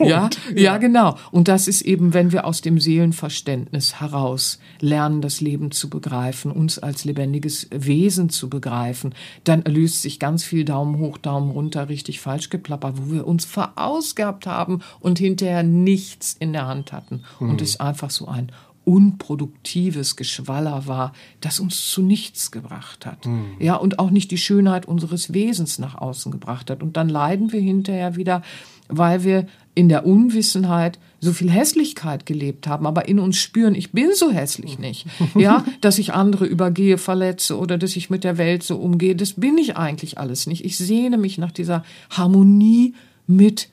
Ja, ja, genau. Und das ist eben, wenn wir aus dem Seelenverständnis heraus lernen, das Leben zu begreifen, uns als lebendiges Wesen zu begreifen, dann löst sich ganz viel Daumen hoch, Daumen runter, richtig falsch geplappert, wo wir uns verausgabt haben und hinterher nichts in der Hand hatten. Mhm. Und es einfach so ein unproduktives Geschwaller war, das uns zu nichts gebracht hat. Mhm. Ja, und auch nicht die Schönheit unseres Wesens nach außen gebracht hat. Und dann leiden wir hinterher wieder, weil wir in der Unwissenheit so viel Hässlichkeit gelebt haben, aber in uns spüren, ich bin so hässlich nicht. Ja, [LAUGHS] dass ich andere übergehe, verletze oder dass ich mit der Welt so umgehe, das bin ich eigentlich alles nicht. Ich sehne mich nach dieser Harmonie mit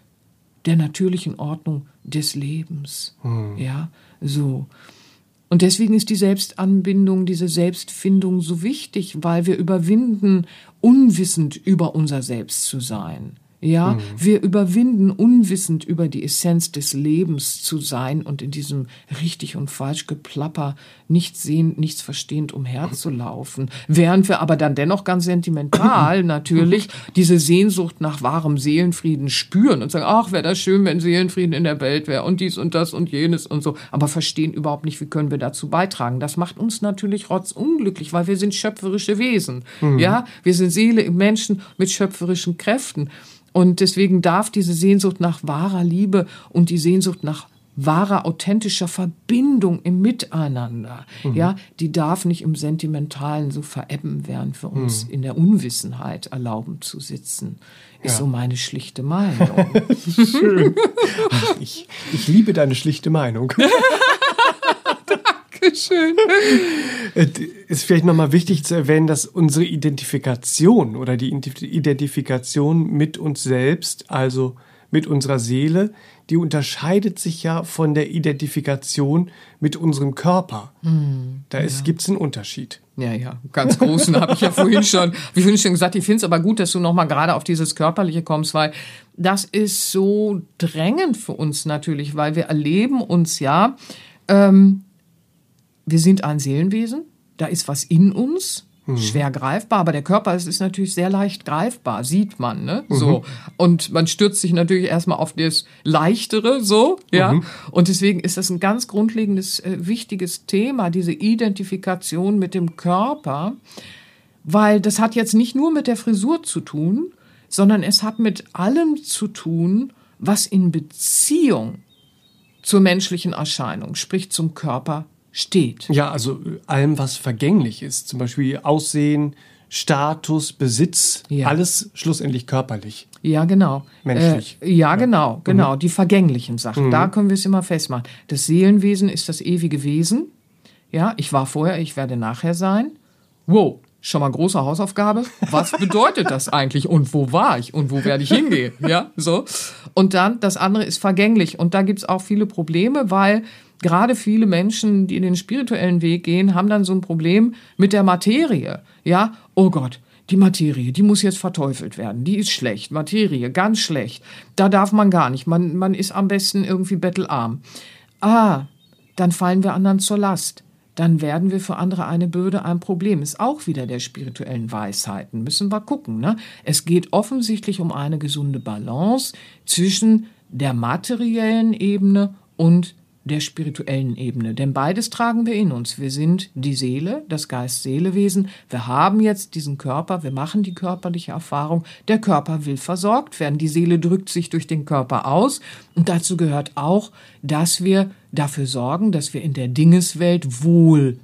der natürlichen Ordnung des Lebens. Hm. Ja, so. Und deswegen ist die Selbstanbindung, diese Selbstfindung so wichtig, weil wir überwinden, unwissend über unser Selbst zu sein. Ja, mhm. wir überwinden unwissend über die Essenz des Lebens zu sein und in diesem richtig und falsch Geplapper nichts sehend, nichts verstehend umherzulaufen. Während wir aber dann dennoch ganz sentimental [CLEARS THROAT] natürlich diese Sehnsucht nach wahrem Seelenfrieden spüren und sagen, ach, wäre das schön, wenn Seelenfrieden in der Welt wäre und dies und das und jenes und so, aber verstehen überhaupt nicht, wie können wir dazu beitragen. Das macht uns natürlich rotzunglücklich, weil wir sind schöpferische Wesen. Mhm. Ja, wir sind Seele, Menschen mit schöpferischen Kräften. Und deswegen darf diese Sehnsucht nach wahrer Liebe und die Sehnsucht nach wahrer, authentischer Verbindung im Miteinander, mhm. ja, die darf nicht im Sentimentalen so verebben, während wir uns mhm. in der Unwissenheit erlauben zu sitzen. Ist ja. so meine schlichte Meinung. [LAUGHS] Schön. [LAUGHS] Ach, ich, ich liebe deine schlichte Meinung. [LAUGHS] Dankeschön. Äh, ist vielleicht nochmal wichtig zu erwähnen, dass unsere Identifikation oder die Identifikation mit uns selbst, also mit unserer Seele, die unterscheidet sich ja von der Identifikation mit unserem Körper. Mm, da ja. gibt es einen Unterschied. Ja, ja, ganz großen habe ich ja vorhin schon, wie vorhin schon gesagt, ich finde es aber gut, dass du nochmal gerade auf dieses Körperliche kommst, weil das ist so drängend für uns natürlich, weil wir erleben uns ja ähm, wir sind ein Seelenwesen, da ist was in uns, schwer greifbar, aber der Körper es ist natürlich sehr leicht greifbar, sieht man, ne? So. Und man stürzt sich natürlich erstmal auf das Leichtere, so, ja. Und deswegen ist das ein ganz grundlegendes, äh, wichtiges Thema, diese Identifikation mit dem Körper, weil das hat jetzt nicht nur mit der Frisur zu tun, sondern es hat mit allem zu tun, was in Beziehung zur menschlichen Erscheinung, sprich zum Körper, steht. Ja, also äh, allem, was vergänglich ist, zum Beispiel Aussehen, Status, Besitz, Ja. alles schlussendlich körperlich. Ja, genau. Menschlich. Äh, ja, genau, genau. Die vergänglichen Sachen. Da können wir es immer festmachen. Das Seelenwesen ist das ewige Wesen. Ja, ich war vorher, ich werde nachher sein. Wow, schon mal große Hausaufgabe. Was bedeutet das eigentlich? Und wo war ich? Und wo werde ich hingehen? Ja, so. Und dann, das andere ist vergänglich. Und da gibt's auch viele Probleme, weil gerade viele Menschen, die den spirituellen Weg gehen, haben dann so ein Problem mit der Materie. Ja, oh Gott, die Materie, die muss jetzt verteufelt werden. Die ist schlecht. Materie, ganz schlecht. Da darf man gar nicht. Man, man ist am besten irgendwie bettelarm. Ah, dann fallen wir anderen zur Last. Dann werden wir für andere eine Bürde, ein Problem. Ist auch wieder der spirituellen Weisheiten. Müssen wir gucken. Ne? Es geht offensichtlich um eine gesunde Balance zwischen der materiellen Ebene und der spirituellen Ebene. Denn beides tragen wir in uns. Wir sind die Seele, das Geist-Seele-Wesen. Wir haben jetzt diesen Körper, wir machen die körperliche Erfahrung. Der Körper will versorgt werden. Die Seele drückt sich durch den Körper aus. Und dazu gehört auch, dass wir dafür sorgen, dass wir in der Dingeswelt wohl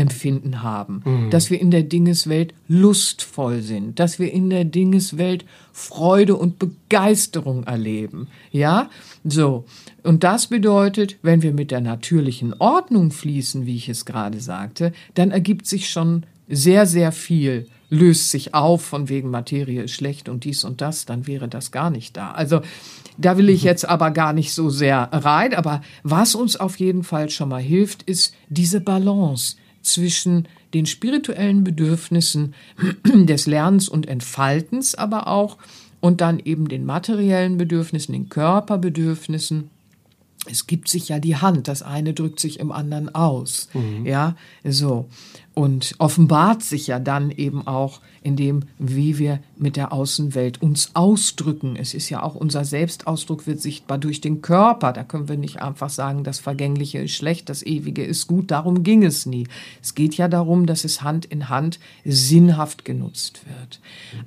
Empfinden haben, dass wir in der Dingeswelt lustvoll sind, dass wir in der Dingeswelt Freude und Begeisterung erleben. Ja, so. Und das bedeutet, wenn wir mit der natürlichen Ordnung fließen, wie ich es gerade sagte, dann ergibt sich schon sehr, sehr viel, löst sich auf, von wegen Materie ist schlecht und dies und das, dann wäre das gar nicht da. Also, da will ich jetzt aber gar nicht so sehr rein, aber was uns auf jeden Fall schon mal hilft, ist diese Balance zwischen den spirituellen Bedürfnissen [CLEARS THROAT] des Lernens und Entfaltens, aber auch und dann eben den materiellen Bedürfnissen, den Körperbedürfnissen. Es gibt sich ja die Hand, das eine drückt sich im anderen aus. Ja, so. Und offenbart sich ja dann eben auch in dem, wie wir mit der Außenwelt uns ausdrücken. Es ist ja auch unser Selbstausdruck wird sichtbar durch den Körper. Da können wir nicht einfach sagen, das Vergängliche ist schlecht, das Ewige ist gut. Darum ging es nie. Es geht ja darum, dass es Hand in Hand sinnhaft genutzt wird.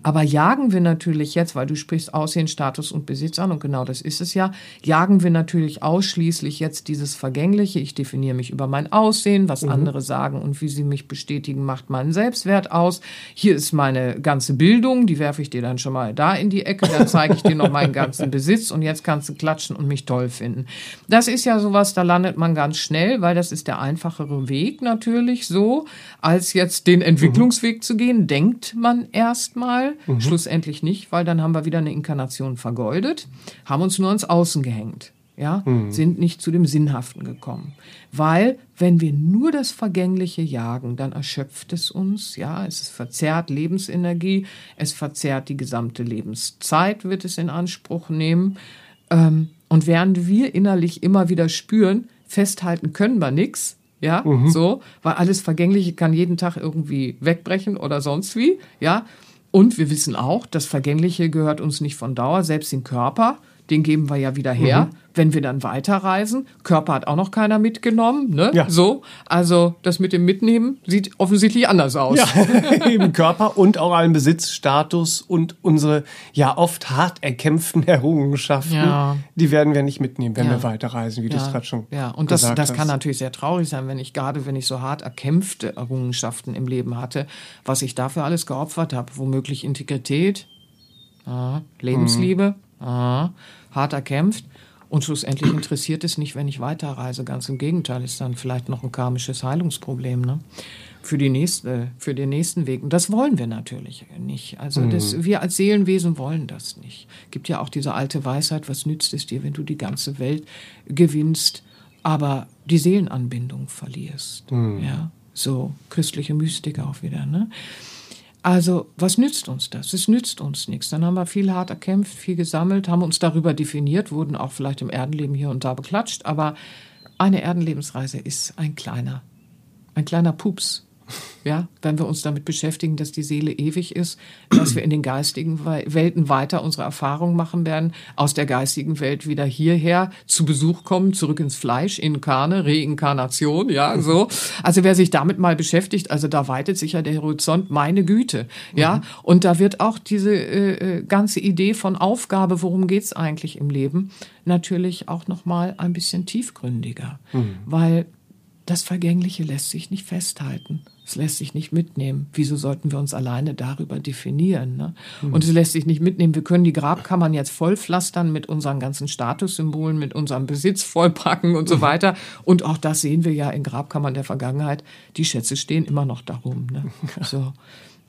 Aber jagen wir natürlich jetzt, weil du sprichst Aussehen, Status und Besitz an, und genau das ist es ja, jagen wir natürlich ausschließlich jetzt dieses Vergängliche. Ich definiere mich über mein Aussehen, was andere sagen und wie sie mich bestätigen, macht meinen Selbstwert aus. Hier ist meine ganze Bildung, die werfe ich dir dann schon mal da in die Ecke, dann zeige ich dir noch meinen ganzen Besitz und jetzt kannst du klatschen und mich toll finden. Das ist ja sowas, da landet man ganz schnell, weil das ist der einfachere Weg natürlich so, als jetzt den Entwicklungsweg zu gehen, denkt man erstmal, schlussendlich nicht, weil dann haben wir wieder eine Inkarnation vergeudet, haben uns nur ins Außen gehängt ja, sind nicht zu dem Sinnhaften gekommen. Weil, wenn wir nur das Vergängliche jagen, dann erschöpft es uns, ja, es verzerrt Lebensenergie, es verzerrt die gesamte Lebenszeit, wird es in Anspruch nehmen. Ähm, und während wir innerlich immer wieder spüren, festhalten können wir nix, ja, so, weil alles Vergängliche kann jeden Tag irgendwie wegbrechen oder sonst wie, ja. Und wir wissen auch, das Vergängliche gehört uns nicht von Dauer, selbst den Körper, den geben wir ja wieder her, wenn wir dann weiterreisen. Körper hat auch noch keiner mitgenommen, ne? Ja. So, also das mit dem Mitnehmen sieht offensichtlich anders aus. Ja, [LAUGHS] eben Körper und auch allen Besitz, Status und unsere ja oft hart erkämpften [LAUGHS] Errungenschaften, Ja. die werden wir nicht mitnehmen, wenn Ja. wir weiterreisen, wie du es gerade schon ja, und das, gesagt das hast. kann natürlich sehr traurig sein, wenn ich gerade, wenn ich so hart erkämpfte Errungenschaften im Leben hatte, was ich dafür alles geopfert habe, womöglich Integrität, Lebensliebe, ah, hart erkämpft. Und schlussendlich interessiert es nicht, wenn ich weiterreise. Ganz im Gegenteil, ist dann vielleicht noch ein karmisches Heilungsproblem ne? für, die nächste, für den nächsten Weg. Und das wollen wir natürlich nicht. Also das, wir als Seelenwesen wollen das nicht. Gibt ja auch diese alte Weisheit, was nützt es dir, wenn du die ganze Welt gewinnst, aber die Seelenanbindung verlierst. Ja, so christliche Mystik auch wieder. Ne? Also, was nützt uns das? Es nützt uns nichts. Dann haben wir viel hart erkämpft, viel gesammelt, haben uns darüber definiert, wurden auch vielleicht im Erdenleben hier und da beklatscht, aber eine Erdenlebensreise ist ein kleiner, ein kleiner Pups Ja, wenn wir uns damit beschäftigen, dass die Seele ewig ist, dass wir in den geistigen Welten weiter unsere Erfahrungen machen werden, aus der geistigen Welt wieder hierher zu Besuch kommen, zurück ins Fleisch, Inkarne, Reinkarnation, ja, so. Also wer sich damit mal beschäftigt, also da weitet sich ja der Horizont, meine Güte, ja. Mhm. Und da wird auch diese äh, äh, ganze Idee von Aufgabe, worum geht's eigentlich im Leben, natürlich auch nochmal ein bisschen tiefgründiger, mhm. weil das Vergängliche lässt sich nicht festhalten. Es lässt sich nicht mitnehmen. Wieso sollten wir uns alleine darüber definieren? Ne? Mhm. Und es lässt sich nicht mitnehmen. Wir können die Grabkammern jetzt vollpflastern mit unseren ganzen Statussymbolen, mit unserem Besitz vollpacken und so [LAUGHS] weiter. Und auch das sehen wir ja in Grabkammern der Vergangenheit. Die Schätze stehen immer noch darum. Ne? [LAUGHS] So.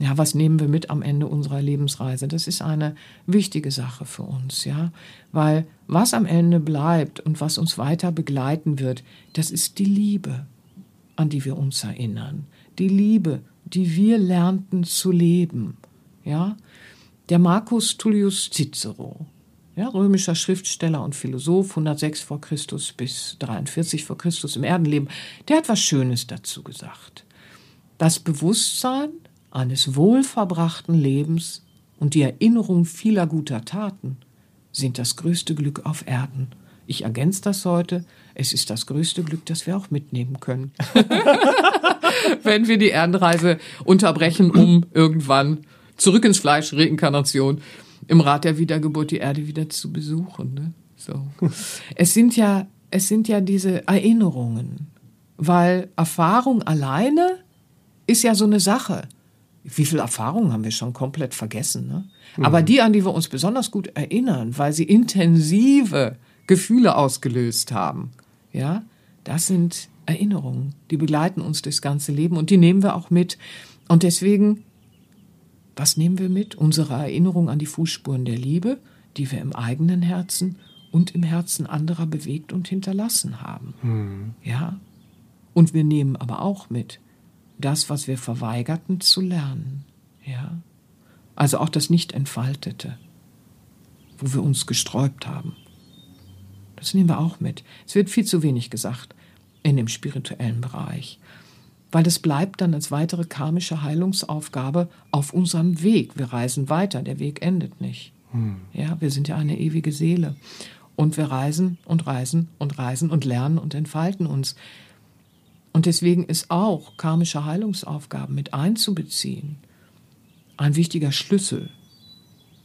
Ja, was nehmen wir mit am Ende unserer Lebensreise? Das ist eine wichtige Sache für uns, ja, weil was am Ende bleibt und was uns weiter begleiten wird, das ist die Liebe, an die wir uns erinnern, die Liebe, die wir lernten zu leben, ja. Der Marcus Tullius Cicero, ja, römischer Schriftsteller und Philosoph, 106 vor Christus bis 43 vor Christus im Erdenleben, der hat was Schönes dazu gesagt. Das Bewusstsein eines wohlverbrachten Lebens und die Erinnerung vieler guter Taten sind das größte Glück auf Erden. Ich ergänze das heute. Es ist das größte Glück, das wir auch mitnehmen können. [LAUGHS] Wenn wir die Erdenreise unterbrechen, um irgendwann zurück ins Fleisch, Reinkarnation, im Rat der Wiedergeburt die Erde wieder zu besuchen. Ne? So. Es sind ja, es sind ja diese Erinnerungen, weil Erfahrung alleine ist ja so eine Sache wie viel Erfahrung haben wir schon komplett vergessen. Ne? Mhm. Aber die, an die wir uns besonders gut erinnern, weil sie intensive Gefühle ausgelöst haben, ja, das sind Erinnerungen, die begleiten uns durchs ganze Leben und die nehmen wir auch mit. Und deswegen, was nehmen wir mit? Unsere Erinnerung an die Fußspuren der Liebe, die wir im eigenen Herzen und im Herzen anderer bewegt und hinterlassen haben. Mhm. Ja. Und wir nehmen aber auch mit das, was wir verweigerten zu lernen. Ja? Also auch das Nicht-Entfaltete, wo wir uns gesträubt haben. Das nehmen wir auch mit. Es wird viel zu wenig gesagt in dem spirituellen Bereich, weil das bleibt dann als weitere karmische Heilungsaufgabe auf unserem Weg. Wir reisen weiter, der Weg endet nicht. Hm. Ja, wir sind ja eine ewige Seele. Und wir reisen und reisen und reisen und lernen und entfalten uns. Und deswegen ist auch karmische Heilungsaufgaben mit einzubeziehen ein wichtiger Schlüssel,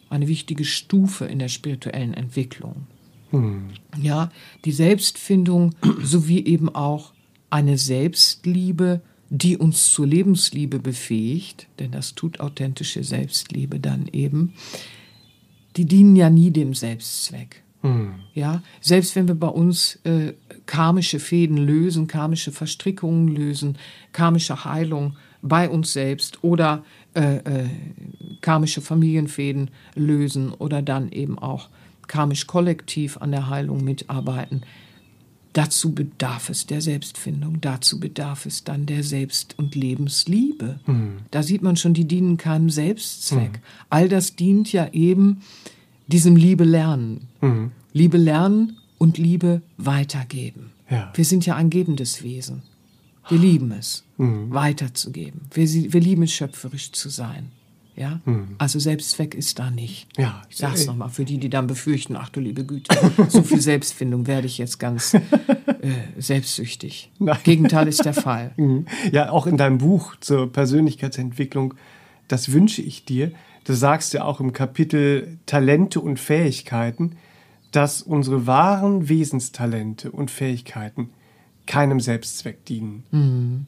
eine wichtige Stufe in der spirituellen Entwicklung. Hm. Ja, die Selbstfindung sowie eben auch eine Selbstliebe, die uns zur Lebensliebe befähigt, denn das tut authentische Selbstliebe dann eben, die dienen ja nie dem Selbstzweck. Hm. Ja, selbst wenn wir bei uns äh, karmische Fäden lösen, karmische Verstrickungen lösen, karmische Heilung bei uns selbst oder äh, äh, karmische Familienfäden lösen oder dann eben auch karmisch kollektiv an der Heilung mitarbeiten. Dazu bedarf es der Selbstfindung, dazu bedarf es dann der Selbst- und Lebensliebe. Mhm. Da sieht man schon, die dienen keinem Selbstzweck. Mhm. All das dient ja eben diesem Liebe lernen. Mhm. Liebe lernen und Liebe weitergeben. Ja. Wir sind ja ein gebendes Wesen. Wir lieben es, mhm. weiterzugeben. Wir, wir, lieben es, schöpferisch zu sein. Ja? Mhm. Also Selbstzweck ist da nicht. Ja, ich sag's nochmal, für die, die dann befürchten, ach du liebe Güte, [LAUGHS] so viel Selbstfindung werde ich jetzt ganz äh, selbstsüchtig. Nein. Gegenteil ist der Fall. [LAUGHS] Mhm. Ja, auch in deinem Buch zur Persönlichkeitsentwicklung, das wünsche ich dir, Du sagst ja auch im Kapitel Talente und Fähigkeiten, dass unsere wahren Wesenstalente und Fähigkeiten keinem Selbstzweck dienen. Mhm.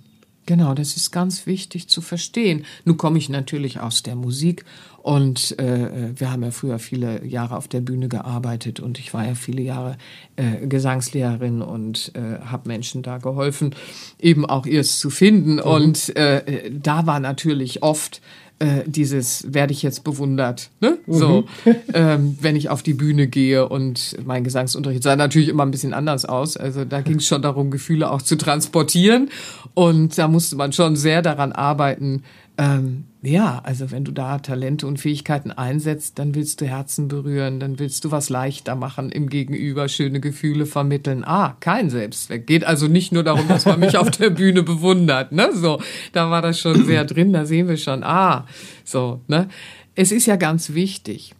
Genau, das ist ganz wichtig zu verstehen. Nun komme ich natürlich aus der Musik und äh, wir haben ja früher viele Jahre auf der Bühne gearbeitet und ich war ja viele Jahre äh, Gesangslehrerin und äh, habe Menschen da geholfen, eben auch ihrs zu finden. Mhm. Und äh, da war natürlich oft äh, dieses werde ich jetzt bewundert. Ne? Mhm. So, ähm, wenn ich auf die Bühne gehe und mein Gesangsunterricht sah natürlich immer ein bisschen anders aus. Also da ging es schon darum, Gefühle auch zu transportieren. Und da musste man schon sehr daran arbeiten, ähm, ja, also wenn du da Talente und Fähigkeiten einsetzt, dann willst du Herzen berühren, dann willst du was leichter machen im Gegenüber, schöne Gefühle vermitteln. Ah, kein Selbstzweck. Geht also nicht nur darum, dass man mich auf der [LAUGHS] Bühne bewundert, ne? So, da war das schon sehr drin, da sehen wir schon, ah, so, ne? Es ist ja ganz wichtig,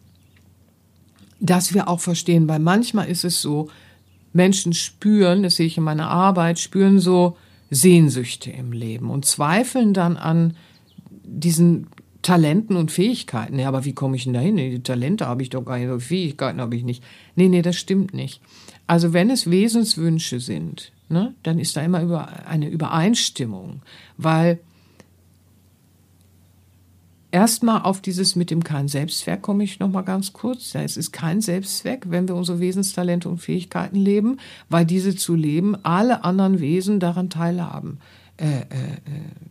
dass wir auch verstehen, weil manchmal ist es so, Menschen spüren, das sehe ich in meiner Arbeit, spüren so Sehnsüchte im Leben und zweifeln dann an diesen Talenten und Fähigkeiten. Ja, aber wie komme ich denn dahin? Die Talente habe ich doch gar nicht, Fähigkeiten habe ich nicht. Nee, nee, das stimmt nicht. Also wenn es Wesenswünsche sind, ne, dann ist da immer über eine Übereinstimmung, weil Erstmal auf dieses mit dem kein Selbstzweck komme ich noch mal ganz kurz. Ja, es ist kein Selbstzweck, wenn wir unsere Wesenstalente und Fähigkeiten leben, weil diese zu leben alle anderen Wesen daran teilhaben. Äh, äh, äh,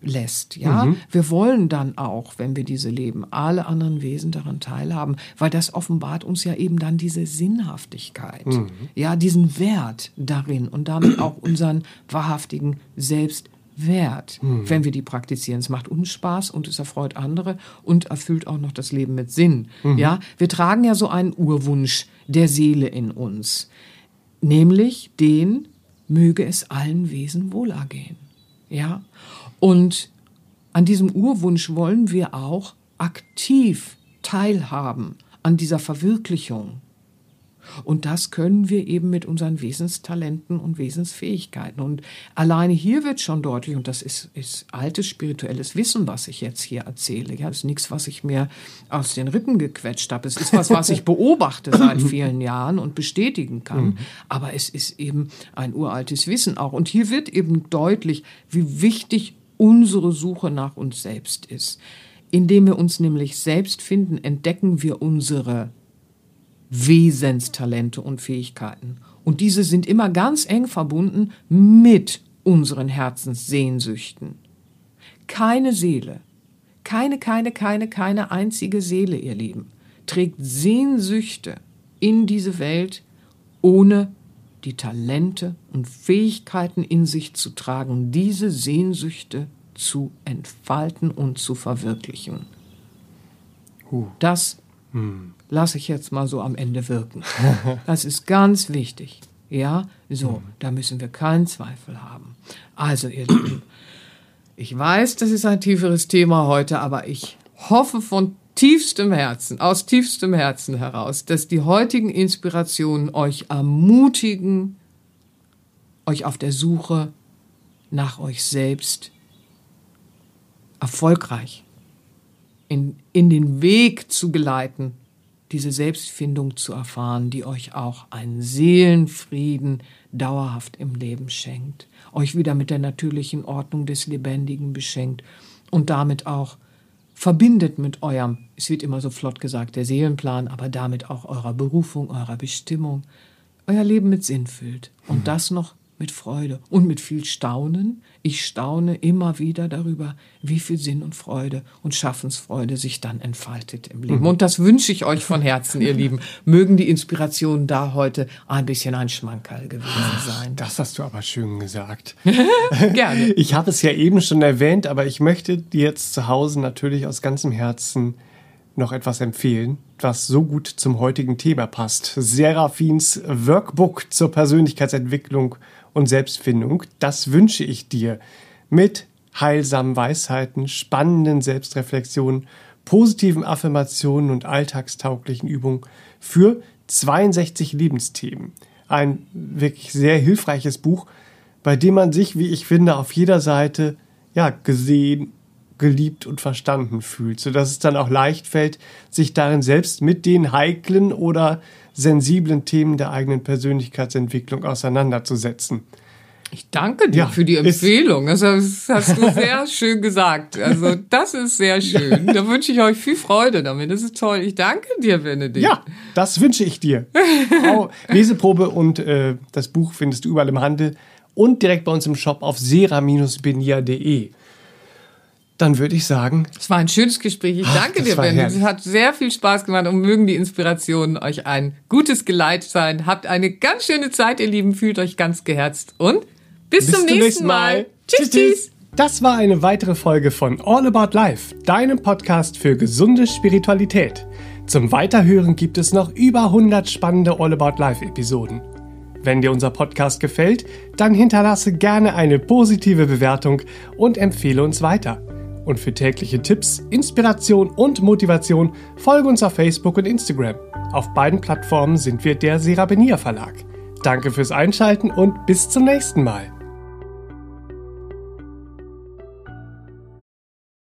lässt. Ja, mhm. wir wollen dann auch, wenn wir diese leben, alle anderen Wesen daran teilhaben, weil das offenbart uns ja eben dann diese Sinnhaftigkeit, mhm. ja, diesen Wert darin und damit auch unseren wahrhaftigen Selbstwert, mhm. wenn wir die praktizieren. Es macht uns Spaß und es erfreut andere und erfüllt auch noch das Leben mit Sinn. Mhm. Ja, wir tragen ja so einen Urwunsch der Seele in uns, nämlich den, möge es allen Wesen wohlergehen. Ja, und an diesem Urwunsch wollen wir auch aktiv teilhaben an dieser Verwirklichung. Und das können wir eben mit unseren Wesenstalenten und Wesensfähigkeiten. Und alleine hier wird schon deutlich, und das ist, ist altes spirituelles Wissen, was ich jetzt hier erzähle. Ja, das ist nichts, was ich mir aus den Rippen gequetscht habe. Es ist was, was ich beobachte seit [LAUGHS] vielen Jahren und bestätigen kann. Mhm. Aber es ist eben ein uraltes Wissen auch. Und hier wird eben deutlich, wie wichtig unsere Suche nach uns selbst ist. Indem wir uns nämlich selbst finden, entdecken wir unsere Wesenstalente und Fähigkeiten. Und diese sind immer ganz eng verbunden mit unseren Herzenssehnsüchten. Keine Seele, keine, keine, keine, keine einzige Seele, ihr Lieben, trägt Sehnsüchte in diese Welt, ohne die Talente und Fähigkeiten in sich zu tragen, diese Sehnsüchte zu entfalten und zu verwirklichen. Das hm. Lasse ich jetzt mal so am Ende wirken. [LAUGHS] Das ist ganz wichtig. Ja, so, da müssen wir keinen Zweifel haben. Also, ihr Lieben, ich weiß, das ist ein tieferes Thema heute, aber ich hoffe von tiefstem Herzen, aus tiefstem Herzen heraus, dass die heutigen Inspirationen euch ermutigen, euch auf der Suche nach euch selbst erfolgreich in, in den Weg zu geleiten, diese Selbstfindung zu erfahren, die euch auch einen Seelenfrieden dauerhaft im Leben schenkt, euch wieder mit der natürlichen Ordnung des Lebendigen beschenkt und damit auch verbindet mit eurem, es wird immer so flott gesagt, der Seelenplan, aber damit auch eurer Berufung, eurer Bestimmung, euer Leben mit Sinn füllt. Und mhm. das noch mit Freude und mit viel Staunen. Ich staune immer wieder darüber, wie viel Sinn und Freude und Schaffensfreude sich dann entfaltet im Leben. Mhm. Und das wünsche ich euch von Herzen, ihr Lieben. Mögen die Inspirationen da heute ein bisschen ein Schmankerl gewesen sein. Das hast du aber schön gesagt. [LAUGHS] Gerne. [LAUGHS] Ich habe es ja eben schon erwähnt, aber ich möchte dir jetzt zu Hause natürlich aus ganzem Herzen noch etwas empfehlen, was so gut zum heutigen Thema passt. Serafins Workbook zur Persönlichkeitsentwicklung und Selbstfindung. Das wünsche ich dir mit heilsamen Weisheiten, spannenden Selbstreflexionen, positiven Affirmationen und alltagstauglichen Übungen für 62 Lebensthemen. Ein wirklich sehr hilfreiches Buch, bei dem man sich, wie ich finde, auf jeder Seite ja, gesehen, geliebt und verstanden fühlt, sodass es dann auch leicht fällt, sich darin selbst mit den heiklen oder sensiblen Themen der eigenen Persönlichkeitsentwicklung auseinanderzusetzen. Ich danke dir ja, für die Empfehlung. Also, das hast du sehr [LAUGHS] schön gesagt. Also, das ist sehr schön. Da wünsche ich euch viel Freude damit. Das ist toll. Ich danke dir, Benedikt. Ja, das wünsche ich dir. [LAUGHS] Leseprobe und äh, das Buch findest du überall im Handel und direkt bei uns im Shop auf sera-benia.de dann würde ich sagen. Es war ein schönes Gespräch. Ich danke Ach, dir, Ben. Es hat sehr viel Spaß gemacht und mögen die Inspirationen euch ein gutes Geleit sein. Habt eine ganz schöne Zeit, ihr Lieben. Fühlt euch ganz geherzt und bis, bis zum, nächsten, nächsten Mal. Mal. Tschüss, tschüss. tschüss. Das war eine weitere Folge von All About Life, deinem Podcast für gesunde Spiritualität. Zum Weiterhören gibt es noch über 100 spannende All About Life Episoden. Wenn dir unser Podcast gefällt, dann hinterlasse gerne eine positive Bewertung und empfehle uns weiter. Und für tägliche Tipps, Inspiration und Motivation folge uns auf Facebook und Instagram. Auf beiden Plattformen sind wir der Serabenia Verlag. Danke fürs Einschalten und bis zum nächsten Mal.